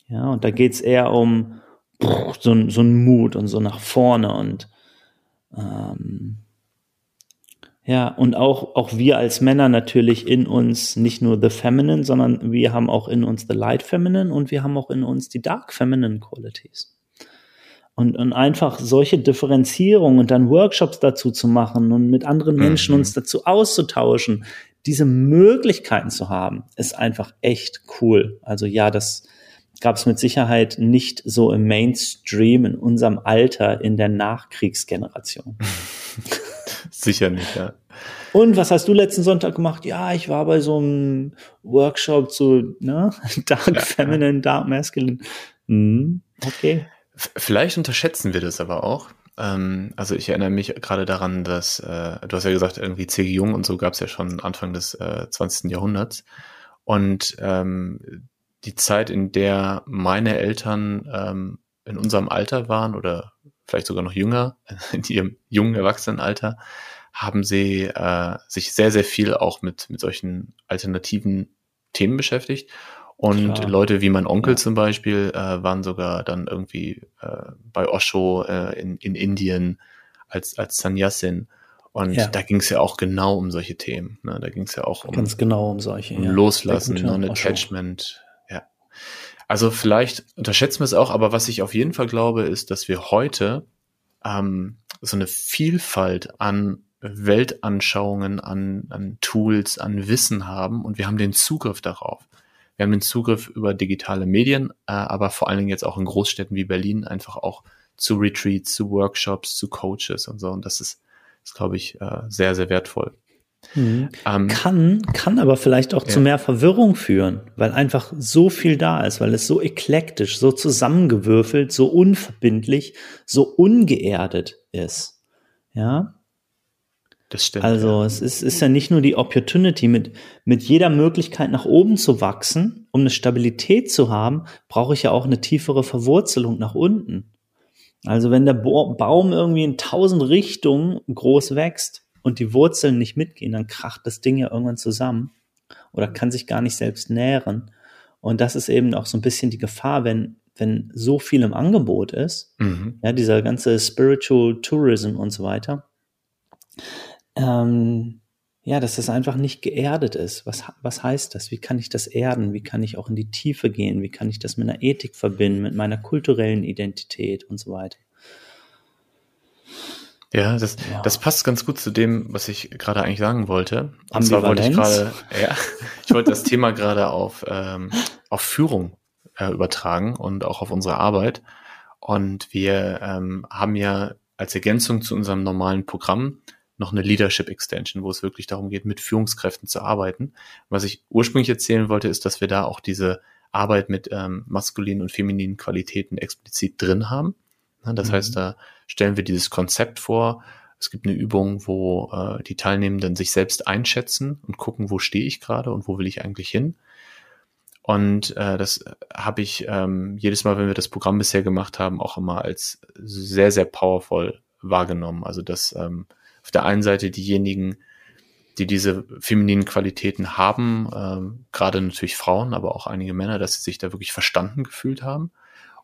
Ja, und da geht's eher um so, so ein Mut und so nach vorne und ähm, ja, und auch, auch wir als Männer natürlich in uns nicht nur the feminine, sondern wir haben auch in uns the light feminine und wir haben auch in uns die dark feminine qualities. Und, und einfach solche Differenzierungen und dann Workshops dazu zu machen und mit anderen Menschen mhm. uns dazu auszutauschen, diese Möglichkeiten zu haben, ist einfach echt cool. Also ja, das, gab es mit Sicherheit nicht so im Mainstream in unserem Alter in der Nachkriegsgeneration. Sicher nicht, ja. Und was hast du letzten Sonntag gemacht? Ja, ich war bei so einem Workshop zu ne? Dark ja, Feminine, ja. Dark Masculine. Hm, okay. Vielleicht unterschätzen wir das aber auch. Ähm, also ich erinnere mich gerade daran, dass äh, du hast ja gesagt, irgendwie C.G. Jung und so gab es ja schon Anfang des äh, 20. Jahrhunderts. Und ähm, die Zeit, in der meine Eltern ähm, in unserem Alter waren oder vielleicht sogar noch jünger, in ihrem jungen Erwachsenenalter, haben sie äh, sich sehr, sehr viel auch mit, mit solchen alternativen Themen beschäftigt. Und Klar. Leute wie mein Onkel ja. zum Beispiel äh, waren sogar dann irgendwie äh, bei Osho äh, in, in Indien als, als Sannyasin. Und ja. da ging es ja auch genau um solche Themen. Ne? Da ging es ja auch um ganz genau um solche um ja. Loslassen, Non-Attachment, also vielleicht unterschätzen wir es auch, aber was ich auf jeden Fall glaube, ist, dass wir heute ähm, so eine Vielfalt an Weltanschauungen, an, an Tools, an Wissen haben und wir haben den Zugriff darauf. Wir haben den Zugriff über digitale Medien, äh, aber vor allen Dingen jetzt auch in Großstädten wie Berlin einfach auch zu Retreats, zu Workshops, zu Coaches und so. Und das ist, ist glaube ich, äh, sehr, sehr wertvoll. Mhm. Ähm, kann, kann aber vielleicht auch ja. zu mehr Verwirrung führen, weil einfach so viel da ist, weil es so eklektisch, so zusammengewürfelt, so unverbindlich, so ungeerdet ist. Ja. Das stimmt. Also ja. es ist, ist ja nicht nur die Opportunity, mit, mit jeder Möglichkeit nach oben zu wachsen, um eine Stabilität zu haben, brauche ich ja auch eine tiefere Verwurzelung nach unten. Also wenn der Baum irgendwie in tausend Richtungen groß wächst, und die Wurzeln nicht mitgehen, dann kracht das Ding ja irgendwann zusammen oder kann sich gar nicht selbst nähren. Und das ist eben auch so ein bisschen die Gefahr, wenn, wenn so viel im Angebot ist, mhm. ja, dieser ganze Spiritual Tourism und so weiter, ähm, ja, dass das einfach nicht geerdet ist. Was, was heißt das? Wie kann ich das erden? Wie kann ich auch in die Tiefe gehen? Wie kann ich das mit einer Ethik verbinden, mit meiner kulturellen Identität und so weiter? Ja, das, ja. das passt ganz gut zu dem, was ich gerade eigentlich sagen wollte. Und zwar wollte ich gerade, ja, ich wollte das Thema gerade auf, ähm, auf Führung äh, übertragen und auch auf unsere Arbeit. Und wir ähm, haben ja als Ergänzung zu unserem normalen Programm noch eine Leadership Extension, wo es wirklich darum geht, mit Führungskräften zu arbeiten. Was ich ursprünglich erzählen wollte, ist, dass wir da auch diese Arbeit mit ähm, maskulinen und femininen Qualitäten explizit drin haben. Das mhm. heißt, da stellen wir dieses Konzept vor. Es gibt eine Übung, wo äh, die Teilnehmenden sich selbst einschätzen und gucken, wo stehe ich gerade und wo will ich eigentlich hin. Und äh, das habe ich ähm, jedes Mal, wenn wir das Programm bisher gemacht haben, auch immer als sehr, sehr powerful wahrgenommen. Also dass ähm, auf der einen Seite diejenigen, die diese femininen Qualitäten haben, ähm, gerade natürlich Frauen, aber auch einige Männer, dass sie sich da wirklich verstanden gefühlt haben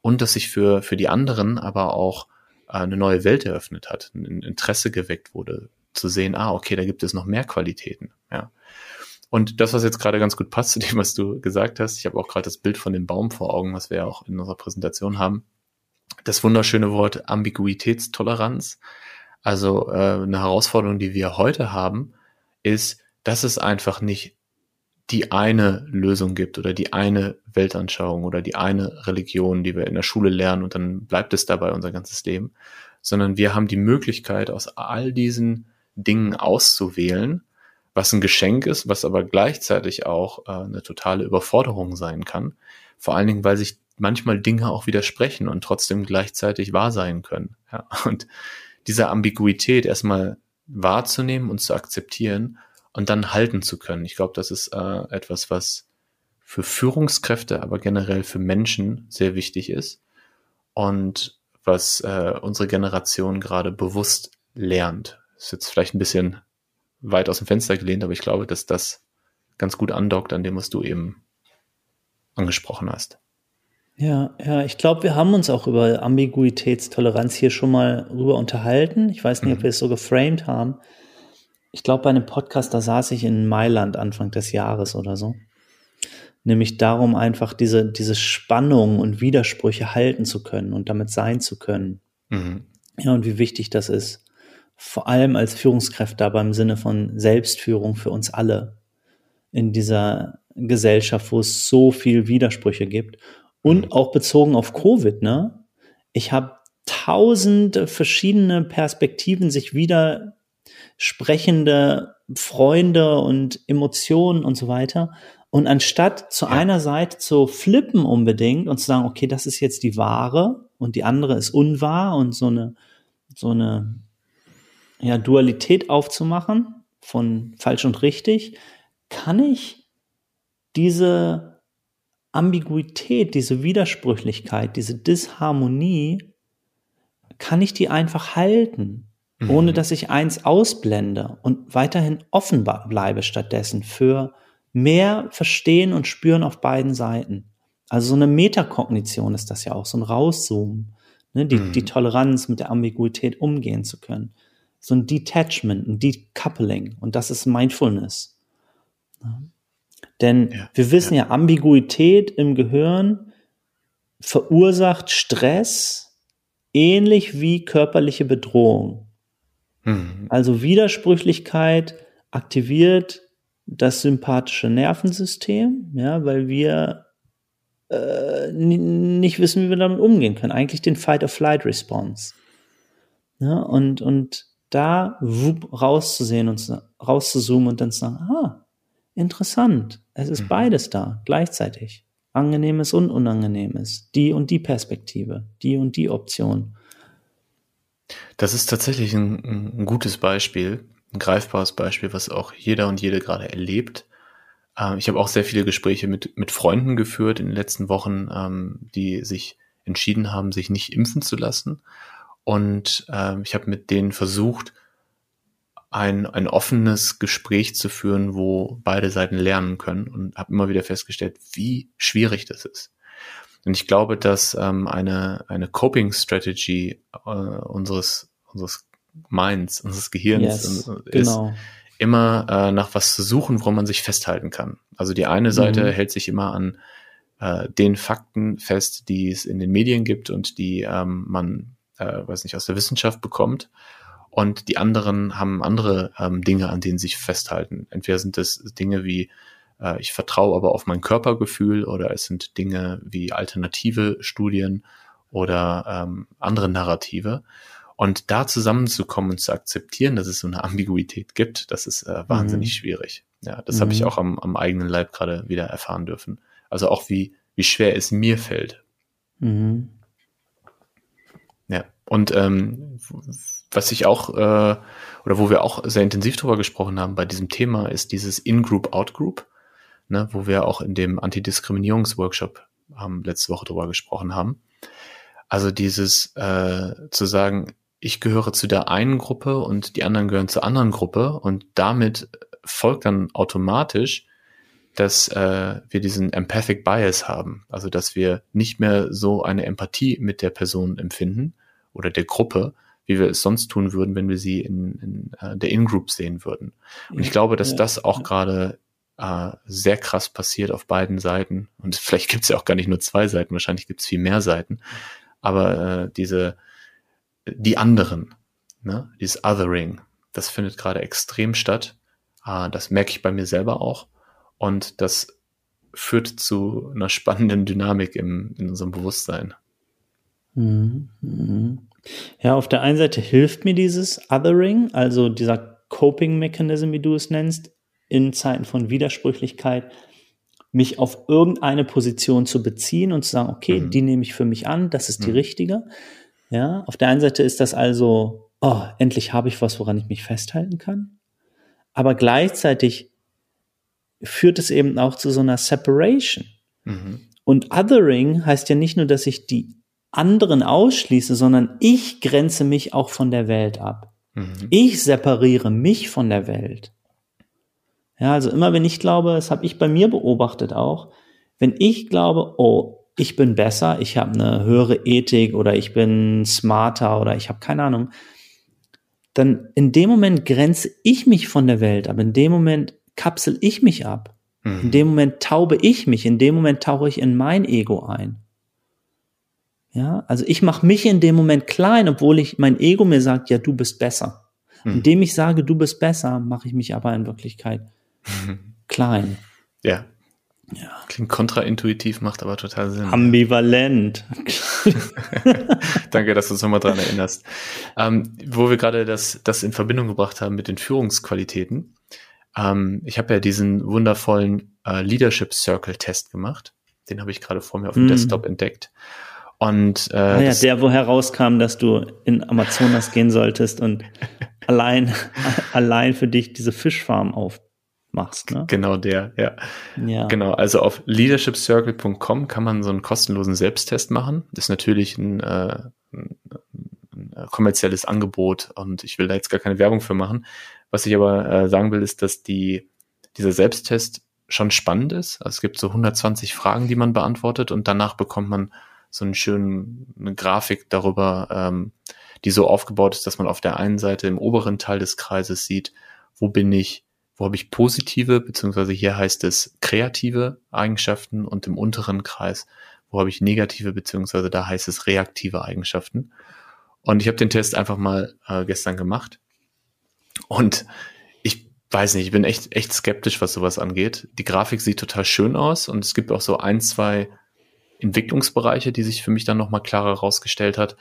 und dass sich für, für die anderen aber auch äh, eine neue Welt eröffnet hat, ein Interesse geweckt wurde, zu sehen, ah, okay, da gibt es noch mehr Qualitäten, ja. Und das, was jetzt gerade ganz gut passt zu dem, was du gesagt hast, ich habe auch gerade das Bild von dem Baum vor Augen, was wir ja auch in unserer Präsentation haben. Das wunderschöne Wort Ambiguitätstoleranz. Also äh, eine Herausforderung, die wir heute haben, ist, dass es einfach nicht die eine Lösung gibt oder die eine Weltanschauung oder die eine Religion, die wir in der Schule lernen und dann bleibt es dabei unser ganzes Leben, sondern wir haben die Möglichkeit, aus all diesen Dingen auszuwählen, was ein Geschenk ist, was aber gleichzeitig auch äh, eine totale Überforderung sein kann. Vor allen Dingen, weil sich manchmal Dinge auch widersprechen und trotzdem gleichzeitig wahr sein können. Ja, und diese Ambiguität erstmal wahrzunehmen und zu akzeptieren und dann halten zu können. Ich glaube, das ist äh, etwas, was für Führungskräfte, aber generell für Menschen sehr wichtig ist und was äh, unsere Generation gerade bewusst lernt. Ist jetzt vielleicht ein bisschen weit aus dem Fenster gelehnt, aber ich glaube, dass das ganz gut andockt an dem, was du eben angesprochen hast. Ja, ja, ich glaube, wir haben uns auch über Ambiguitätstoleranz hier schon mal rüber unterhalten. Ich weiß nicht, mhm. ob wir es so geframed haben. Ich glaube, bei einem Podcast, da saß ich in Mailand Anfang des Jahres oder so. Nämlich darum, einfach diese, diese Spannung und Widersprüche halten zu können und damit sein zu können. Mhm. Ja, und wie wichtig das ist. Vor allem als Führungskräfte, aber im Sinne von Selbstführung für uns alle in dieser Gesellschaft, wo es so viel Widersprüche gibt und mhm. auch bezogen auf Covid, ne? Ich habe tausend verschiedene Perspektiven sich wieder sprechende Freunde und Emotionen und so weiter. Und anstatt zu ja. einer Seite zu flippen unbedingt und zu sagen, okay, das ist jetzt die wahre und die andere ist unwahr und so eine, so eine ja, Dualität aufzumachen von falsch und richtig, kann ich diese Ambiguität, diese Widersprüchlichkeit, diese Disharmonie, kann ich die einfach halten, mhm. ohne dass ich eins ausblende und weiterhin offen bleibe stattdessen für mehr Verstehen und Spüren auf beiden Seiten. Also so eine Metakognition ist das ja auch, so ein Rauszoomen, ne, die, mhm. die Toleranz mit der Ambiguität umgehen zu können. So ein Detachment, ein Decoupling und das ist Mindfulness. Denn ja, wir wissen ja. ja, Ambiguität im Gehirn verursacht Stress ähnlich wie körperliche Bedrohung. Mhm. Also Widersprüchlichkeit aktiviert das sympathische Nervensystem, ja, weil wir äh, nicht wissen, wie wir damit umgehen können. Eigentlich den Fight-of-Flight-Response. Ja, und, und da wupp, rauszusehen und rauszuzoomen und dann zu sagen, ah, interessant. Es ist mhm. beides da, gleichzeitig. Angenehmes und Unangenehmes. Die und die Perspektive, die und die Option. Das ist tatsächlich ein, ein gutes Beispiel, ein greifbares Beispiel, was auch jeder und jede gerade erlebt. Ähm, ich habe auch sehr viele Gespräche mit, mit Freunden geführt in den letzten Wochen, ähm, die sich entschieden haben, sich nicht impfen zu lassen. Und ähm, ich habe mit denen versucht, ein, ein offenes Gespräch zu führen, wo beide Seiten lernen können und habe immer wieder festgestellt, wie schwierig das ist. Und ich glaube, dass ähm, eine, eine Coping Strategy äh, unseres, unseres Minds, unseres Gehirns yes, ist, genau. immer äh, nach was zu suchen, woran man sich festhalten kann. Also die eine Seite mhm. hält sich immer an äh, den Fakten fest, die es in den Medien gibt und die ähm, man, äh, weiß nicht, aus der Wissenschaft bekommt und die anderen haben andere ähm, Dinge, an denen sie sich festhalten. Entweder sind es Dinge wie äh, ich vertraue aber auf mein Körpergefühl oder es sind Dinge wie alternative Studien oder ähm, andere Narrative. Und da zusammenzukommen und zu akzeptieren, dass es so eine Ambiguität gibt, das ist äh, wahnsinnig mhm. schwierig. Ja, das mhm. habe ich auch am, am eigenen Leib gerade wieder erfahren dürfen. Also auch wie, wie schwer es mir fällt. Mhm. Und ähm, was ich auch, äh, oder wo wir auch sehr intensiv drüber gesprochen haben bei diesem Thema, ist dieses In-Group, Out-Group, ne, wo wir auch in dem Antidiskriminierungsworkshop haben, letzte Woche drüber gesprochen haben. Also dieses äh, zu sagen, ich gehöre zu der einen Gruppe und die anderen gehören zur anderen Gruppe und damit folgt dann automatisch, dass äh, wir diesen Empathic Bias haben, also dass wir nicht mehr so eine Empathie mit der Person empfinden oder der Gruppe, wie wir es sonst tun würden, wenn wir sie in, in äh, der In-Group sehen würden. Und ich glaube, dass das auch gerade äh, sehr krass passiert auf beiden Seiten. Und vielleicht gibt es ja auch gar nicht nur zwei Seiten, wahrscheinlich gibt es viel mehr Seiten. Aber äh, diese, die anderen, ne, dieses Othering, das findet gerade extrem statt. Äh, das merke ich bei mir selber auch. Und das führt zu einer spannenden Dynamik im, in unserem Bewusstsein. Mhm. Mhm. Ja, auf der einen Seite hilft mir dieses Othering, also dieser Coping-Mechanism, wie du es nennst, in Zeiten von Widersprüchlichkeit, mich auf irgendeine Position zu beziehen und zu sagen, okay, mhm. die nehme ich für mich an, das ist die mhm. richtige. Ja, auf der einen Seite ist das also, oh, endlich habe ich was, woran ich mich festhalten kann. Aber gleichzeitig führt es eben auch zu so einer Separation. Mhm. Und Othering heißt ja nicht nur, dass ich die anderen ausschließe, sondern ich grenze mich auch von der Welt ab. Mhm. Ich separiere mich von der Welt. Ja, also immer wenn ich glaube, das habe ich bei mir beobachtet auch, wenn ich glaube, oh, ich bin besser, ich habe eine höhere Ethik oder ich bin smarter oder ich habe keine Ahnung, dann in dem Moment grenze ich mich von der Welt ab, in dem Moment kapsel ich mich ab, mhm. in dem Moment taube ich mich, in dem Moment tauche ich in mein Ego ein. Ja, also ich mache mich in dem Moment klein, obwohl ich mein Ego mir sagt, ja, du bist besser. Mhm. Indem ich sage, du bist besser, mache ich mich aber in Wirklichkeit mhm. klein. Ja. Ja. Klingt kontraintuitiv, macht aber total Sinn. Ambivalent. Danke, dass du uns nochmal dran erinnerst. Ähm, wo wir gerade das, das in Verbindung gebracht haben mit den Führungsqualitäten. Ähm, ich habe ja diesen wundervollen äh, Leadership Circle Test gemacht. Den habe ich gerade vor mir auf dem mm. Desktop entdeckt. Und äh, ah ja, der, wo herauskam, dass du in Amazonas gehen solltest und allein, allein für dich diese Fischfarm aufmachst. Ne? Genau der, ja. ja. Genau, also auf leadershipcircle.com kann man so einen kostenlosen Selbsttest machen. Das ist natürlich ein, äh, ein kommerzielles Angebot und ich will da jetzt gar keine Werbung für machen. Was ich aber äh, sagen will, ist, dass die, dieser Selbsttest schon spannend ist. Also es gibt so 120 Fragen, die man beantwortet und danach bekommt man so einen schönen eine Grafik darüber, ähm, die so aufgebaut ist, dass man auf der einen Seite im oberen Teil des Kreises sieht, wo bin ich, wo habe ich positive, beziehungsweise hier heißt es kreative Eigenschaften und im unteren Kreis, wo habe ich negative, beziehungsweise da heißt es reaktive Eigenschaften. Und ich habe den Test einfach mal äh, gestern gemacht. Und ich weiß nicht, ich bin echt, echt skeptisch, was sowas angeht. Die Grafik sieht total schön aus und es gibt auch so ein, zwei Entwicklungsbereiche, die sich für mich dann nochmal klarer herausgestellt hat.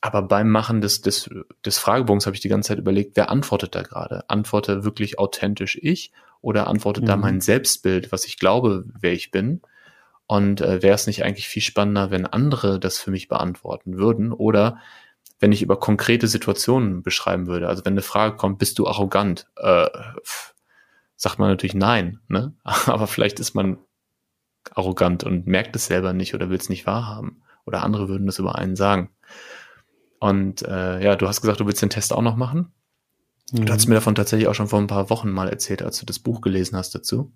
Aber beim Machen des, des, des Fragebogens habe ich die ganze Zeit überlegt, wer antwortet da gerade? Antworte wirklich authentisch ich oder antwortet mhm. da mein Selbstbild, was ich glaube, wer ich bin? Und äh, wäre es nicht eigentlich viel spannender, wenn andere das für mich beantworten würden? Oder wenn ich über konkrete Situationen beschreiben würde. Also wenn eine Frage kommt, bist du arrogant? Äh, sagt man natürlich nein, ne? Aber vielleicht ist man arrogant und merkt es selber nicht oder will es nicht wahrhaben. Oder andere würden das über einen sagen. Und äh, ja, du hast gesagt, du willst den Test auch noch machen. Mhm. Du hast mir davon tatsächlich auch schon vor ein paar Wochen mal erzählt, als du das Buch gelesen hast dazu.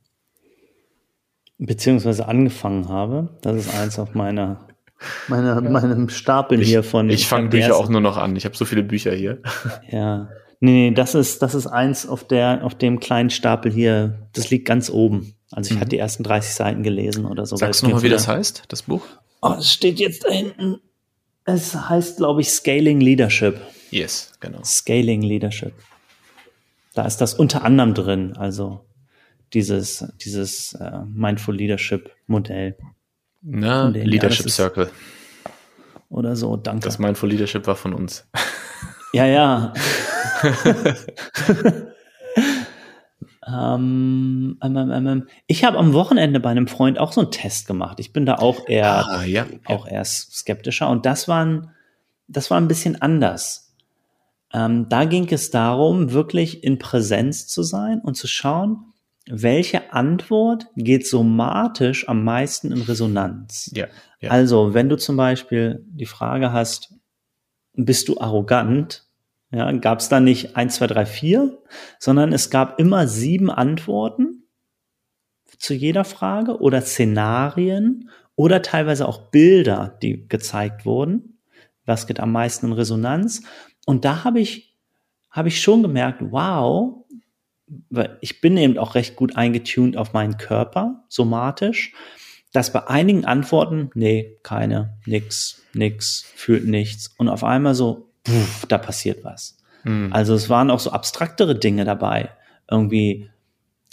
Beziehungsweise angefangen habe. Das ist eins auf meiner, meiner ja. meinem Stapel ich, hier von. Ich fange Bücher auch nur noch an. Ich habe so viele Bücher hier. Ja. Nee, nee, das ist, das ist eins auf der, auf dem kleinen Stapel hier. Das liegt ganz oben. Also ich mhm. hatte die ersten 30 Seiten gelesen oder so. Sagst du nochmal, wie das heißt, das Buch? Oh, es steht jetzt da hinten. Es heißt, glaube ich, Scaling Leadership. Yes, genau. Scaling Leadership. Da ist das unter anderem drin, also dieses, dieses äh, Mindful Leadership Modell. Na, Leadership Circle. Oder so, danke. Das Mindful Leadership war von uns. Ja, ja. ähm, ähm, ähm, ähm, ich habe am Wochenende bei einem Freund auch so einen Test gemacht. Ich bin da auch eher, ah, ja, auch eher skeptischer und das war ein, das war ein bisschen anders. Ähm, da ging es darum, wirklich in Präsenz zu sein und zu schauen, welche Antwort geht somatisch am meisten in Resonanz? Ja, ja. Also, wenn du zum Beispiel die Frage hast, bist du arrogant? Ja, gab es da nicht eins, zwei, drei, vier, sondern es gab immer sieben Antworten zu jeder Frage oder Szenarien oder teilweise auch Bilder, die gezeigt wurden. Was geht am meisten in Resonanz? Und da habe ich, habe ich schon gemerkt, wow, weil ich bin eben auch recht gut eingetuned auf meinen Körper, somatisch, dass bei einigen Antworten, nee, keine, nix, nix, fühlt nichts. Und auf einmal so, puff, da passiert was. Mhm. Also es waren auch so abstraktere Dinge dabei. Irgendwie,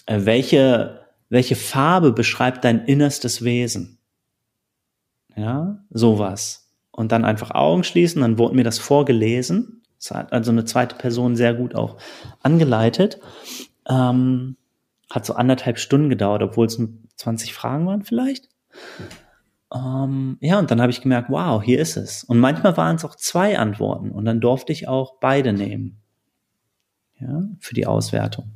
äh, welche, welche Farbe beschreibt dein innerstes Wesen? Ja, sowas. Und dann einfach Augen schließen, dann wurde mir das vorgelesen. Das hat also eine zweite Person sehr gut auch angeleitet. Ähm, hat so anderthalb Stunden gedauert, obwohl es 20 Fragen waren vielleicht. Ähm, ja, und dann habe ich gemerkt, wow, hier ist es. Und manchmal waren es auch zwei Antworten und dann durfte ich auch beide nehmen. Ja, für die Auswertung.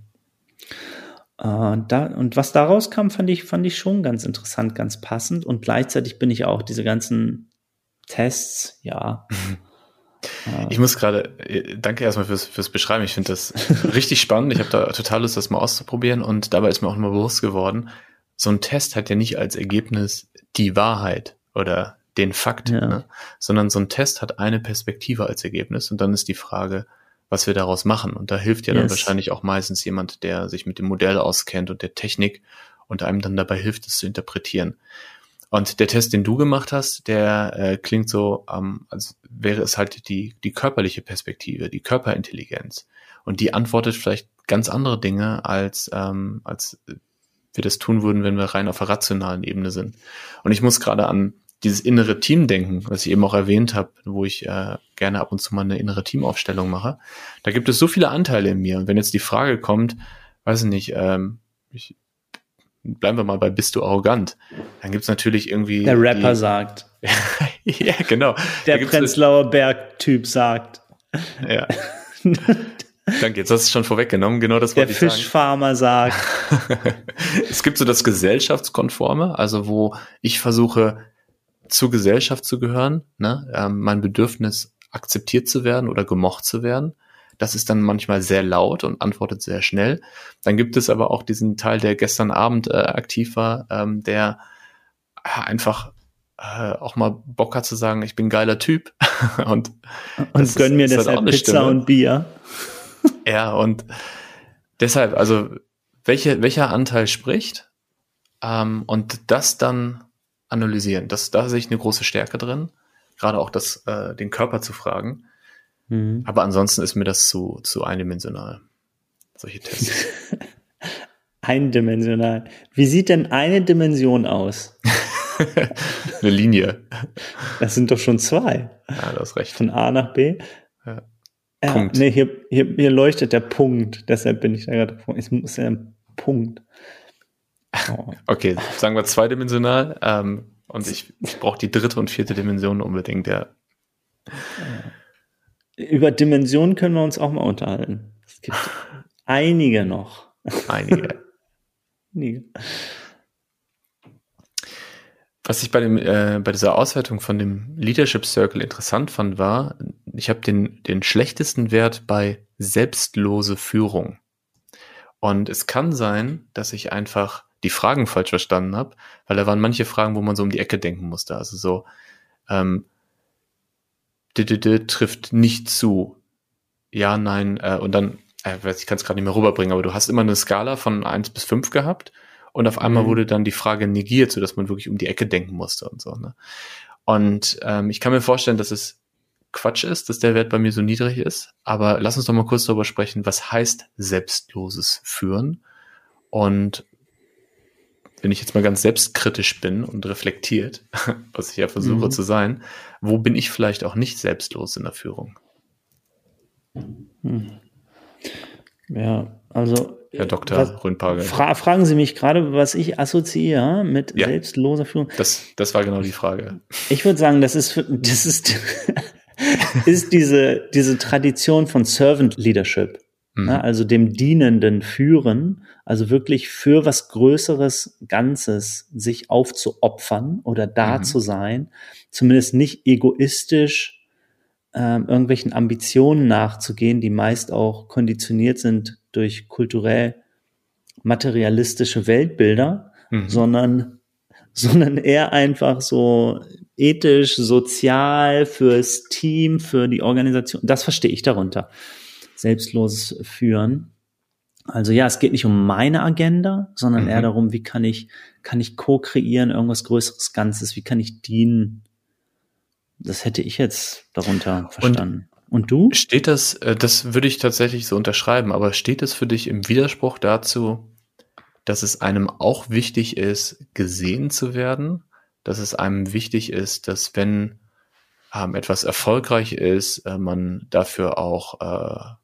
Äh, da, und was daraus kam, fand ich, fand ich schon ganz interessant, ganz passend. Und gleichzeitig bin ich auch diese ganzen Tests, ja, Ich muss gerade, äh, danke erstmal fürs, fürs Beschreiben. Ich finde das richtig spannend. Ich habe da total Lust, das mal auszuprobieren. Und dabei ist mir auch mal bewusst geworden, so ein Test hat ja nicht als Ergebnis die Wahrheit oder den Fakt, ja. ne? sondern so ein Test hat eine Perspektive als Ergebnis. Und dann ist die Frage, was wir daraus machen. Und da hilft ja yes. dann wahrscheinlich auch meistens jemand, der sich mit dem Modell auskennt und der Technik und einem dann dabei hilft, es zu interpretieren. Und der Test, den du gemacht hast, der äh, klingt so, ähm, als wäre es halt die, die körperliche Perspektive, die Körperintelligenz. Und die antwortet vielleicht ganz andere Dinge, als, ähm, als wir das tun würden, wenn wir rein auf der rationalen Ebene sind. Und ich muss gerade an dieses innere Team denken, was ich eben auch erwähnt habe, wo ich äh, gerne ab und zu mal eine innere Teamaufstellung mache. Da gibt es so viele Anteile in mir. Und wenn jetzt die Frage kommt, weiß ich nicht, ähm, ich, bleiben wir mal bei Bist du arrogant? Dann gibt's natürlich irgendwie. Der Rapper die, sagt. ja, genau. Der Prenzlauer Berg-Typ sagt. Ja. Danke, jetzt hast du schon vorweggenommen. Genau das wollte ich sagen. Der Fischfarmer sagt. es gibt so das Gesellschaftskonforme, also wo ich versuche, zur Gesellschaft zu gehören, ne? ähm, mein Bedürfnis akzeptiert zu werden oder gemocht zu werden. Das ist dann manchmal sehr laut und antwortet sehr schnell. Dann gibt es aber auch diesen Teil, der gestern Abend äh, aktiv war, ähm, der äh, einfach äh, auch mal Bock hat zu sagen, ich bin ein geiler Typ und, und gönn mir deshalb halt Pizza Stimme. und Bier. Ja, und deshalb, also welche, welcher Anteil spricht ähm, und das dann analysieren. Das, da sehe ich eine große Stärke drin, gerade auch das, äh, den Körper zu fragen. Mhm. Aber ansonsten ist mir das zu, zu eindimensional. Solche Tests. Eindimensional. Wie sieht denn eine Dimension aus? Eine Linie. Das sind doch schon zwei. Ja, du hast recht. Von A nach B. Ja, Punkt. Nee, hier, hier, hier leuchtet der Punkt. Deshalb bin ich da gerade. Es muss ja ein Punkt. Oh. Okay, sagen wir zweidimensional. Ähm, und ich, ich brauche die dritte und vierte Dimension unbedingt, ja. Über Dimensionen können wir uns auch mal unterhalten. Es gibt einige noch. Einige. einige. Was ich bei, dem, äh, bei dieser Auswertung von dem Leadership Circle interessant fand, war, ich habe den, den schlechtesten Wert bei selbstlose Führung. Und es kann sein, dass ich einfach die Fragen falsch verstanden habe, weil da waren manche Fragen, wo man so um die Ecke denken musste. Also so, ähm, trifft nicht zu. Ja, nein, äh, und dann, äh, ich kann es gerade nicht mehr rüberbringen, aber du hast immer eine Skala von eins bis fünf gehabt und auf einmal mhm. wurde dann die Frage negiert, so dass man wirklich um die Ecke denken musste und so. Ne? Und ähm, ich kann mir vorstellen, dass es Quatsch ist, dass der Wert bei mir so niedrig ist. Aber lass uns doch mal kurz darüber sprechen, was heißt selbstloses Führen? Und wenn ich jetzt mal ganz selbstkritisch bin und reflektiert, was ich ja versuche mhm. zu sein, wo bin ich vielleicht auch nicht selbstlos in der Führung? Hm. Ja, also. Herr Dr. Rundpagel. Fra fragen Sie mich gerade, was ich assoziiere mit ja, selbstloser Führung. Das, das war genau die Frage. Ich würde sagen, das ist, das ist, ist diese, diese Tradition von Servant Leadership. Mhm. Ne? Also dem dienenden Führen, also wirklich für was Größeres Ganzes sich aufzuopfern oder da mhm. zu sein, zumindest nicht egoistisch äh, irgendwelchen Ambitionen nachzugehen, die meist auch konditioniert sind durch kulturell materialistische Weltbilder, mhm. sondern, sondern eher einfach so ethisch, sozial, fürs Team, für die Organisation. Das verstehe ich darunter. Selbstloses Führen. Also ja, es geht nicht um meine Agenda, sondern mhm. eher darum, wie kann ich, kann ich co-kreieren, irgendwas Größeres Ganzes, wie kann ich dienen das hätte ich jetzt darunter verstanden. Und, Und du? Steht das, äh, das würde ich tatsächlich so unterschreiben, aber steht es für dich im Widerspruch dazu, dass es einem auch wichtig ist, gesehen zu werden? Dass es einem wichtig ist, dass wenn ähm, etwas erfolgreich ist, äh, man dafür auch, äh,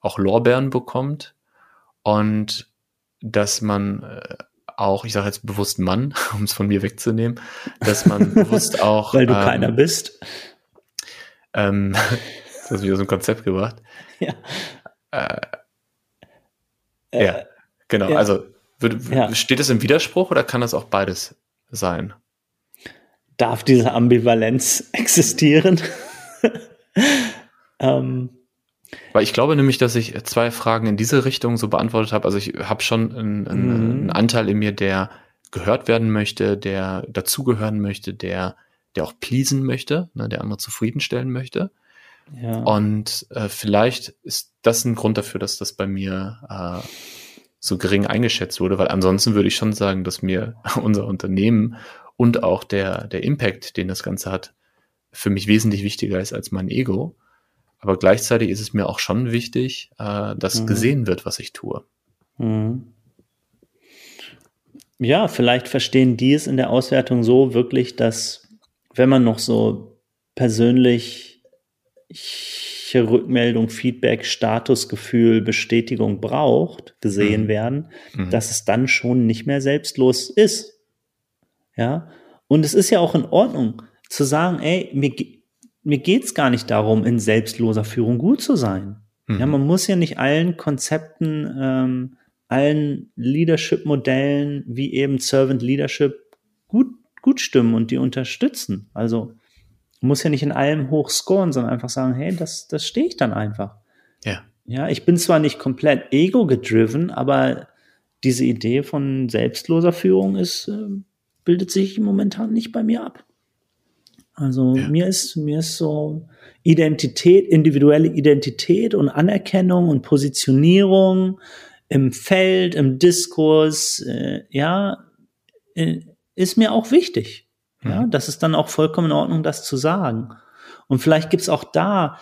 auch Lorbeeren bekommt und dass man äh, auch, ich sage jetzt bewusst Mann, um es von mir wegzunehmen, dass man bewusst auch. Weil du ähm, keiner bist. Ähm, das hast du wieder so ein Konzept gebracht. Ja. Äh, äh, ja, genau. Ja. Also würde, ja. steht es im Widerspruch oder kann das auch beides sein? Darf diese Ambivalenz existieren? ähm, weil ich glaube nämlich, dass ich zwei Fragen in diese Richtung so beantwortet habe. Also ich habe schon einen, einen, mhm. einen, Anteil in mir, der gehört werden möchte, der dazugehören möchte, der, der auch pleasen möchte, ne, der andere zufriedenstellen möchte. Ja. Und äh, vielleicht ist das ein Grund dafür, dass das bei mir äh, so gering eingeschätzt wurde, weil ansonsten würde ich schon sagen, dass mir unser Unternehmen und auch der, der Impact, den das Ganze hat, für mich wesentlich wichtiger ist als mein Ego. Aber gleichzeitig ist es mir auch schon wichtig, äh, dass mhm. gesehen wird, was ich tue. Mhm. Ja, vielleicht verstehen die es in der Auswertung so wirklich, dass wenn man noch so persönlich Rückmeldung, Feedback, Statusgefühl, Bestätigung braucht, gesehen mhm. werden, mhm. dass es dann schon nicht mehr selbstlos ist. Ja. Und es ist ja auch in Ordnung zu sagen, ey, mir, mir geht's gar nicht darum, in selbstloser Führung gut zu sein. Mhm. Ja, man muss ja nicht allen Konzepten, ähm, allen Leadership-Modellen wie eben Servant Leadership gut, gut stimmen und die unterstützen. Also muss ja nicht in allem hoch scoren, sondern einfach sagen, hey, das, das stehe ich dann einfach. Ja. Ja, ich bin zwar nicht komplett ego-gedriven, aber diese Idee von selbstloser Führung ist, äh, bildet sich momentan nicht bei mir ab. Also ja. mir ist, mir ist so Identität, individuelle Identität und Anerkennung und Positionierung im Feld, im Diskurs, äh, ja, äh, ist mir auch wichtig. Mhm. Ja, das ist dann auch vollkommen in Ordnung, das zu sagen. Und vielleicht gibt's auch da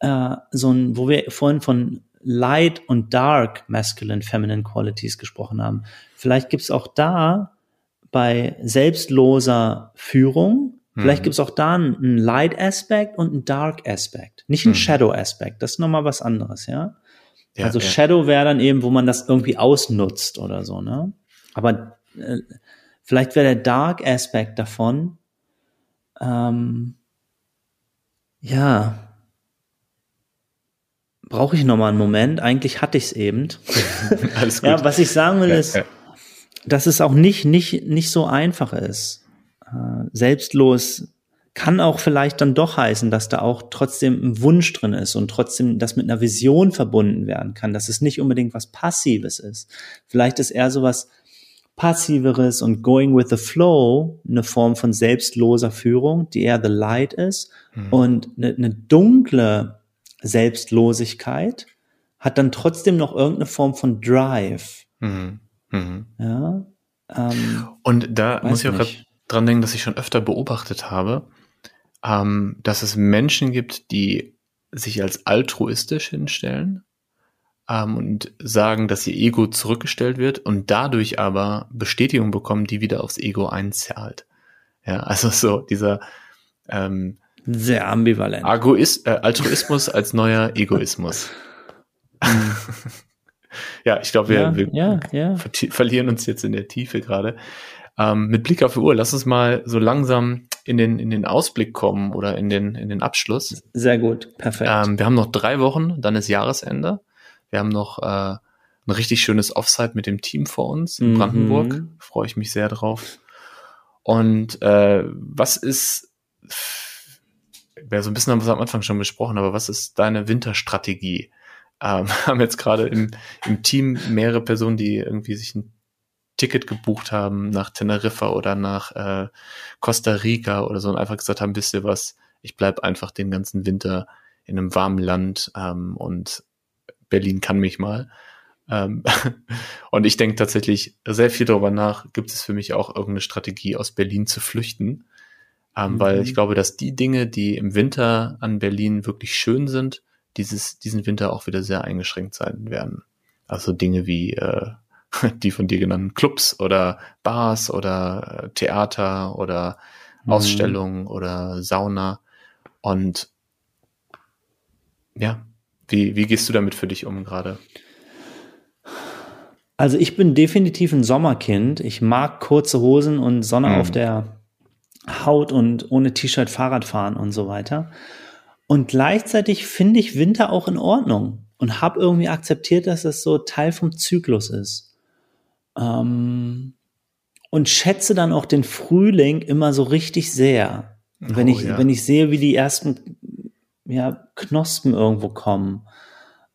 äh, so ein, wo wir vorhin von Light und Dark Masculine Feminine Qualities gesprochen haben. Vielleicht gibt's auch da bei selbstloser Führung Vielleicht mhm. gibt es auch da einen Light-Aspekt und einen Dark-Aspekt. Nicht einen mhm. Shadow-Aspekt. Das ist nochmal was anderes, ja. ja also ja. Shadow wäre dann eben, wo man das irgendwie ausnutzt oder so, ne? Aber äh, vielleicht wäre der Dark-Aspekt davon, ähm, ja, brauche ich nochmal einen Moment. Eigentlich hatte ich es eben. Alles gut. Ja, was ich sagen will, ja, ist, dass es auch nicht, nicht, nicht so einfach ist äh, selbstlos kann auch vielleicht dann doch heißen, dass da auch trotzdem ein Wunsch drin ist und trotzdem das mit einer Vision verbunden werden kann, dass es nicht unbedingt was Passives ist. Vielleicht ist eher sowas Passiveres und Going with the Flow eine Form von selbstloser Führung, die eher the light ist mhm. und eine, eine dunkle Selbstlosigkeit hat dann trotzdem noch irgendeine Form von Drive. Mhm. Mhm. Ja. Ähm, und da muss ich auch dran denken, dass ich schon öfter beobachtet habe, ähm, dass es Menschen gibt, die sich als altruistisch hinstellen ähm, und sagen, dass ihr Ego zurückgestellt wird und dadurch aber Bestätigung bekommen, die wieder aufs Ego einzahlt. Ja, also so dieser ähm, sehr ambivalent. Agoist, äh, Altruismus als neuer Egoismus. ja, ich glaube, wir, Ja, wir ja, ja. verti- verlieren uns jetzt in der Tiefe gerade. Ähm, mit Blick auf die Uhr, lass uns mal so langsam in den, in den Ausblick kommen oder in den, in den Abschluss. Sehr gut, perfekt. Ähm, wir haben noch drei Wochen, dann ist Jahresende. Wir haben noch äh, ein richtig schönes Offside mit dem Team vor uns in Mhm. Brandenburg. Freue ich mich sehr drauf. Und äh, was ist, wir so ein bisschen haben wir es am Anfang schon besprochen, aber was ist deine Winterstrategie? Ähm, wir haben jetzt gerade im, im Team mehrere Personen, die irgendwie sich ein Ticket gebucht haben nach Teneriffa oder nach äh, Costa Rica oder so und einfach gesagt haben, wisst ihr was, ich bleib einfach den ganzen Winter in einem warmen Land ähm, und Berlin kann mich mal. Ähm, und ich denke tatsächlich sehr viel darüber nach, gibt es für mich auch irgendeine Strategie, aus Berlin zu flüchten. Ähm, Mhm. Weil ich glaube, dass die Dinge, die im Winter an Berlin wirklich schön sind, dieses, diesen Winter auch wieder sehr eingeschränkt sein werden. Also Dinge wie äh, die von dir genannten Clubs oder Bars oder äh, Theater oder Mhm. Ausstellungen oder Sauna. Und ja, wie, wie gehst du damit für dich um gerade? Also ich bin definitiv ein Sommerkind. Ich mag kurze Hosen und Sonne Mhm. auf der Haut und ohne T-Shirt Fahrrad fahren und so weiter. Und gleichzeitig finde ich Winter auch in Ordnung und habe irgendwie akzeptiert, dass es so Teil vom Zyklus ist. Ähm, und schätze dann auch den Frühling immer so richtig sehr. Wenn Oh, ich, ja. wenn ich sehe, wie die ersten ja, Knospen irgendwo kommen.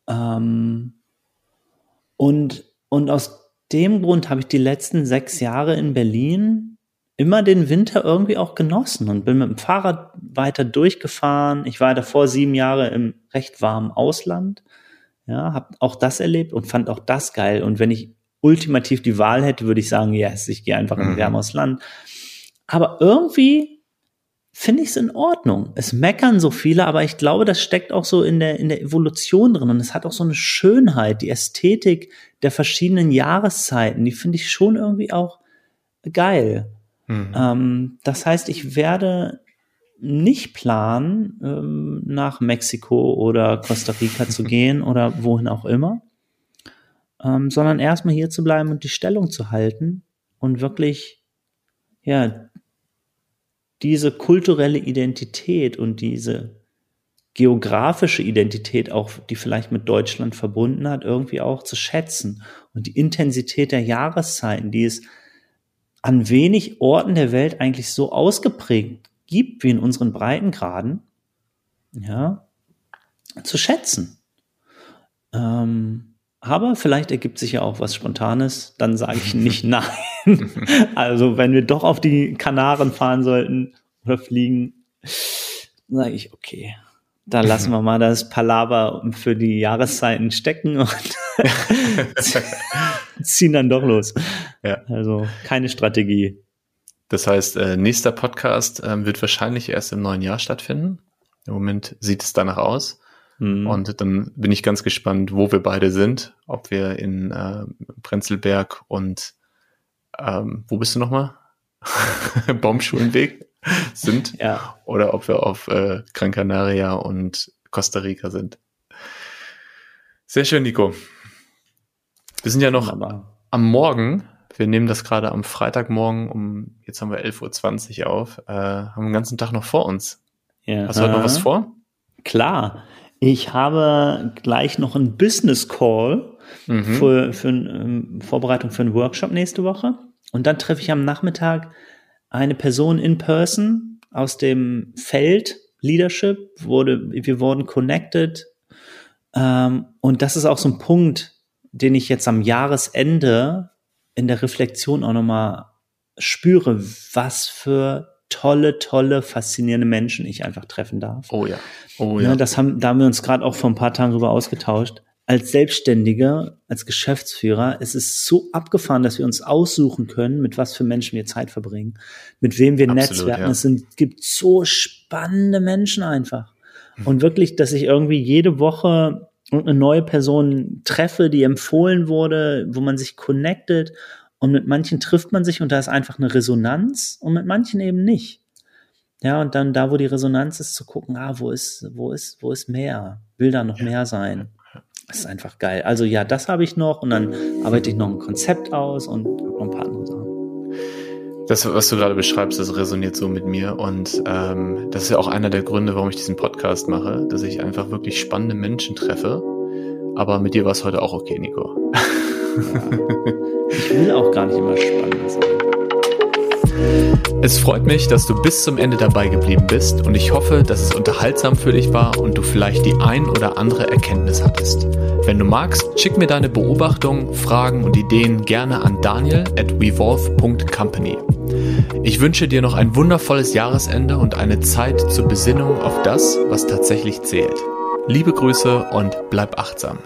Ähm, und, und aus dem Grund habe ich die letzten sechs Jahre in Berlin immer den Winter irgendwie auch genossen und bin mit dem Fahrrad weiter durchgefahren. Ich war davor sieben Jahre im recht warmen Ausland. Ja, habe auch das erlebt und fand auch das geil. Und wenn ich ultimativ die Wahl hätte, würde ich sagen, yes, ich gehe einfach in ein Mhm. wärmeres Land. Aber irgendwie finde ich es in Ordnung. Es meckern so viele, aber ich glaube, das steckt auch so in der, in der Evolution drin und es hat auch so eine Schönheit, die Ästhetik der verschiedenen Jahreszeiten, die finde ich schon irgendwie auch geil. Mhm. Ähm, das heißt, ich werde nicht planen, ähm, nach Mexiko oder Costa Rica zu gehen oder wohin auch immer, ähm, sondern erstmal hier zu bleiben und die Stellung zu halten und wirklich, ja, diese kulturelle Identität und diese geografische Identität auch, die vielleicht mit Deutschland verbunden hat, irgendwie auch zu schätzen. Und die Intensität der Jahreszeiten, die es an wenig Orten der Welt eigentlich so ausgeprägt gibt wie in unseren Breitengraden, ja, zu schätzen. Ähm, aber vielleicht ergibt sich ja auch was Spontanes, dann sage ich nicht nein. also wenn wir doch auf die Kanaren fahren sollten oder fliegen, sage ich okay. Da lassen wir mal das Palaver für die Jahreszeiten stecken und ziehen dann doch los. Ja. Also keine Strategie. Das heißt, äh, nächster Podcast ähm, wird wahrscheinlich erst im neuen Jahr stattfinden. Im Moment sieht es danach aus. Hm. Und dann bin ich ganz gespannt, wo wir beide sind. Ob wir in äh, Prenzlberg und ähm, wo bist du nochmal? Baumschulenweg sind ja, oder ob wir auf äh, Gran Canaria und Costa Rica sind. Sehr schön, Nico. Wir sind ja noch aber am Morgen, wir nehmen das gerade am Freitagmorgen um, jetzt haben wir 11.20 Uhr auf, äh, haben den ganzen Tag noch vor uns. ja. Hast du heute noch was vor? Klar. Ich habe gleich noch einen Business Call Mhm. für, für eine ähm, Vorbereitung für einen Workshop nächste Woche. Und dann treffe ich am Nachmittag eine Person in person aus dem Feld Leadership. Wurde, wir wurden connected. Ähm, und das ist auch so ein Punkt, den ich jetzt am Jahresende in der Reflexion auch nochmal spüre, was für tolle, tolle, faszinierende Menschen ich einfach treffen darf. Oh ja. Oh Ja. ja. das haben, da haben wir uns gerade auch vor ein paar Tagen drüber ausgetauscht. als Selbstständiger, als Geschäftsführer, es ist so abgefahren, dass wir uns aussuchen können, mit was für Menschen wir Zeit verbringen, mit wem wir Absolut, netzwerken. Ja. Es sind, gibt so spannende Menschen einfach. Mhm. Und wirklich, dass ich irgendwie jede Woche eine neue Person treffe, die empfohlen wurde, wo man sich connectet. Und mit manchen trifft man sich und da ist einfach eine Resonanz und mit manchen eben nicht. Ja, und dann da, wo die Resonanz ist, zu gucken, ah, wo ist, wo ist, wo ist mehr? Will da noch ja. mehr sein? Das ist einfach geil. Also ja, das habe ich noch und dann arbeite ich noch ein Konzept aus und habe noch ein paar andere Sachen. Das, was du gerade beschreibst, das resoniert so mit mir und ähm, das ist ja auch einer der Gründe, warum ich diesen Podcast mache, dass ich einfach wirklich spannende Menschen treffe. Aber mit dir war es heute auch okay, Nico. Ja. Ich will auch gar nicht immer spannend sein. Es freut mich, dass du bis zum Ende dabei geblieben bist und ich hoffe, dass es unterhaltsam für dich war und du vielleicht die ein oder andere Erkenntnis hattest. Wenn du magst, schick mir deine Beobachtungen, Fragen und Ideen gerne an daniel at revolve.company. Ich wünsche dir noch ein wundervolles Jahresende und eine Zeit zur Besinnung auf das, was tatsächlich zählt. Liebe Grüße und bleib achtsam.